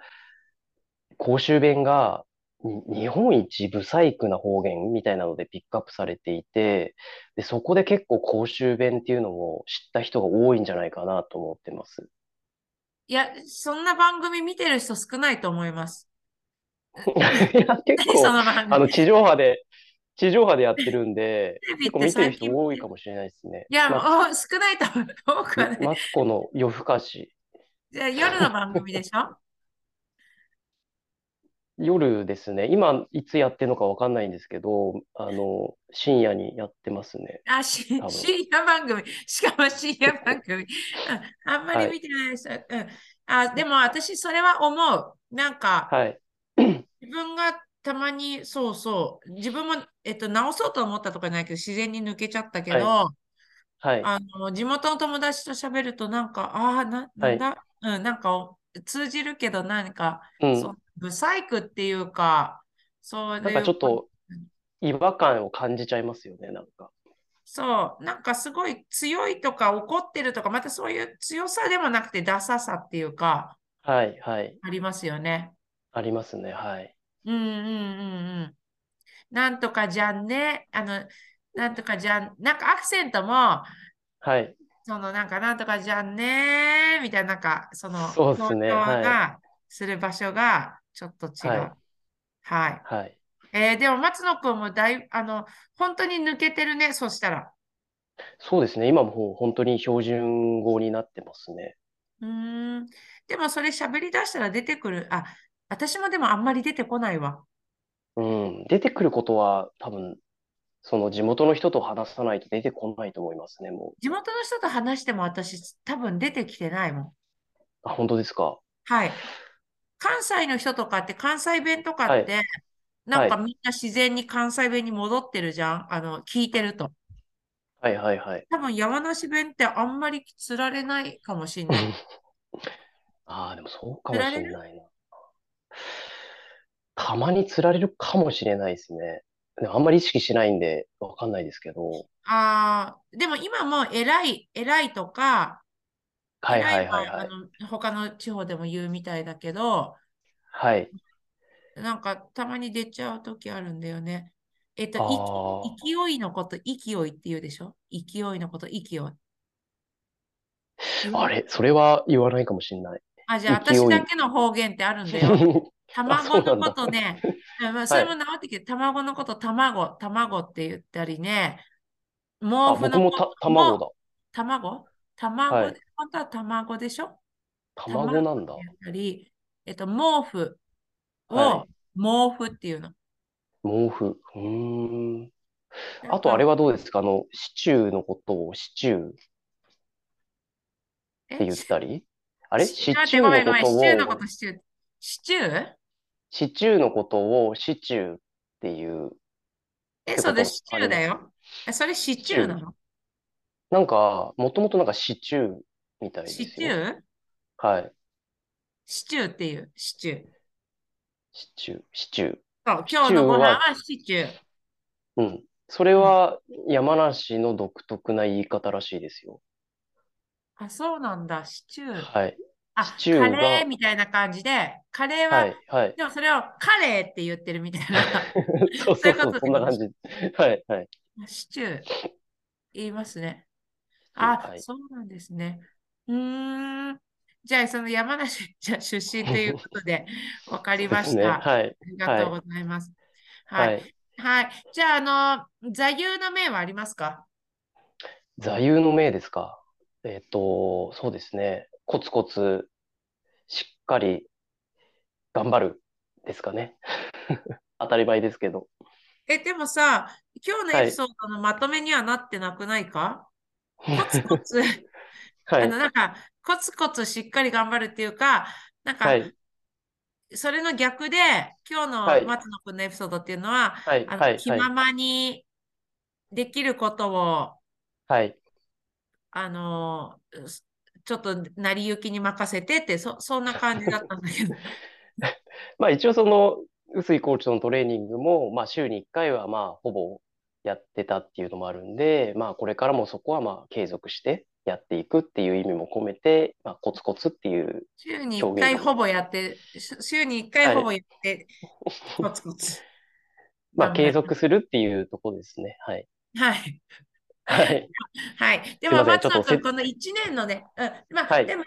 公衆弁が、に日本一ブサイクな方言みたいなのでピックアップされていて、で、そこで結構公衆弁っていうのを知った人が多いんじゃないかなと思ってます。いや、そんな番組見てる人少ないと思います。いや、結構、の。あの、地上波で、地上波でやってるんで、結構見てる人多。いかもしれないですね。いや、もま、う少ないと思う。多くはない。マツコの夜更かし。じゃあ夜の番組でしょ？夜ですね。今、いつやってるのかわかんないんですけど、あの、深夜にやってますね。あ、し。深夜番組。しかも深夜番組。うん、あんまりはい。見てないです。うん。あ、でも私それは思う。なんか、はい。自分がたまに、そうそう、自分も、えっと、直そうと思ったとかないけど、自然に抜けちゃったけはい。ど、はい。あの、地元の友達と喋ると、なんか、ああ、な、なはい。んだ、うん、なんか、通じるけど、なんか、そ、うん。ブサイクっていうか、そうなんいうこ、かちょっとうん違和感を感じちゃいますよね、なんか。そう、なんかすごい強いとか怒ってるとか、またそういう強さでもなくて、ダサさっていうか、はい、はい。ありますよね。ありますね、はい。うんうんうんうん。なんとかじゃんね。あの、なんとかじゃん、なんかアクセントも、はい。そのなんかなんとかじゃんねみたいな、なんかそのそうですね、する場所がちょっと違はい。う。はい。はい。えーでも松野君もだい、あの、本当に抜けてるね、そしたら。そうですね、今も本当に標準語になってますね。うーん。でもそれ喋り出したら出てくる。あ、私もでもあんまり出てこないわ。うん。出てくることは多分、その地元の人と話さないと出てこないと思いますね、も地元の人と話しても私多分出てきてないもん。う。あ、本当ですか？はい。関西の人とかって関西弁とかはい。って、なんかはい。みんな自然に関西弁に戻ってるじゃん？あの、聞いてると。はい、はい、はい。多分山梨弁ってあんまりつられないかもしんない。ああ、でもそうかもしれないな。たまに釣られるかもしれないですね。でもあんまり意識しないんで、わかんないですけど。ああ、でも今も偉い、偉いとか、はいは偉いいはいはい。はあの他の地方でも言うみたいだけど、はい。なんかたまに出ちゃうときあるんだよね。えっと、勢いのこと、勢いって言うでしょ？勢いのこと、勢い。あれ、それは言わないかもしれない。あ、じゃあ私だけの方言ってあるんだよ。あ、卵のこ。とね、うんまあそれも治ってきて、卵のこと、卵、卵って言ったりね、毛布のことた、卵も、だ。卵？卵はいで、本当は卵でしょ？卵なんだえっと、毛布はを毛布っていうの。毛布。うーん。あとあれはどうですか？あの、シチューのことをシチューってえ、言ったり？あれ？シチューのこてごめんごめん、シチューのとを、ことシチュー。シチュー？シチューのことをシチューっていうっえ、そうだ、シチューだ。よ。え、それシ。チューなの？なんか、もともとなんかシチューみたいでシすよ。チュー？はい。シチューっていう、シチュー。シチュー、シチュー。そう、今日のご飯は、はシチュー。うん。それうん。は山梨の独特な言い方らしいですよ。あ、そうなんだ、シチュー。はい。シあ、チューカレーが、みたいな感じで、カレーは、はい、はい。でもそれをカレーって言ってるみたいな、そうそういうこそうそんな感じ。はい、はい。シチュー、言いますね。あ、はい。そうなんですね。うーん。じゃあ、その山梨じゃ出身ということで、わかり。ますした。あはい、りがはい、とうございます。は。はいい。はい。じゃあ、あの、座右の銘はありますか？座右の銘ですか？えっと、そうですね。コツコツ、しっかり頑張るですかね。当たり前ですけど。え、でもさ、今日のエはい。ピソードのまとめにはなってなくないか？コツコツ、あの、はい、なんか、コツコツしっかり頑張るっていうか、なんか、はい、それの逆で、今日のはい、松野くんのエピソードっていうのは、はい、あの、気ままにできることを、はい。あの、すちょっと成り行きに任せてって、そ、そんな感じだったんだけど。まあ一応その、臼井コーチとのトレーニングも、まあ週に1回はまあほぼやってたっていうのもあるんで、まあこれからもそこはまあ継続してやっていくっていう意味も込めて、まあコツコツっていう週に1表現に。回ほぼやって、し週に1回はい。ほぼやって、コツコツ まあ継。続するっていうところですね。はい。はい。はい。はい。ですも、松野君、この1年のね、うん、まあ、はい。でも、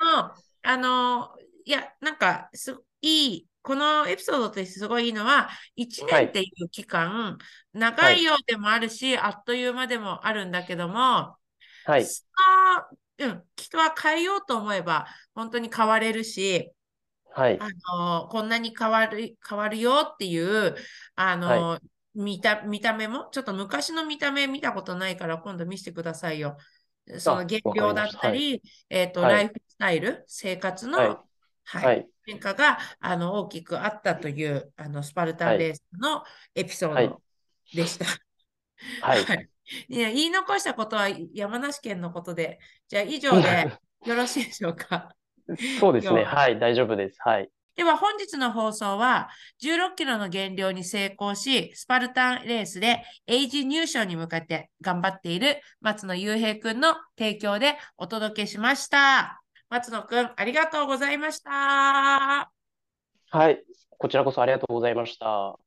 あの、いや、なんか、す、いい、このエピソードとしてすごいいいのは、1はい。年っていう期間、長はいい。ようでもあるし、あっという間でもあるんだけども、はい。うん、人は変えようと思えば、本当に変われるし、はい。あの、こんなに変わる、変わるよっていう、あはい。の、見た、見た目も、ちょっと昔の見た目見たことないから、今度見せてくださいよ。そのあ、減量だっりました。はい。たり、えっと、はい。ライフスタイル、生活はい。の、は、はいい。変化が、あの、大きくあったという、あの、スパルタはい。ンレースのエピソーはい。ドでした。はい。はい。いや、言い残したことは山梨県のことで、じゃあ以上でよろしいでしょうか？そうですね。はい。大丈夫です。はい。では本日の放送は16キロの減量に成功し、スパルタンレースでエイジ入賞に向かって頑張っている松野雄平くんの提供でお届けしました。松野くん、ありがとうございました。はい。こちらこそありがとうございました。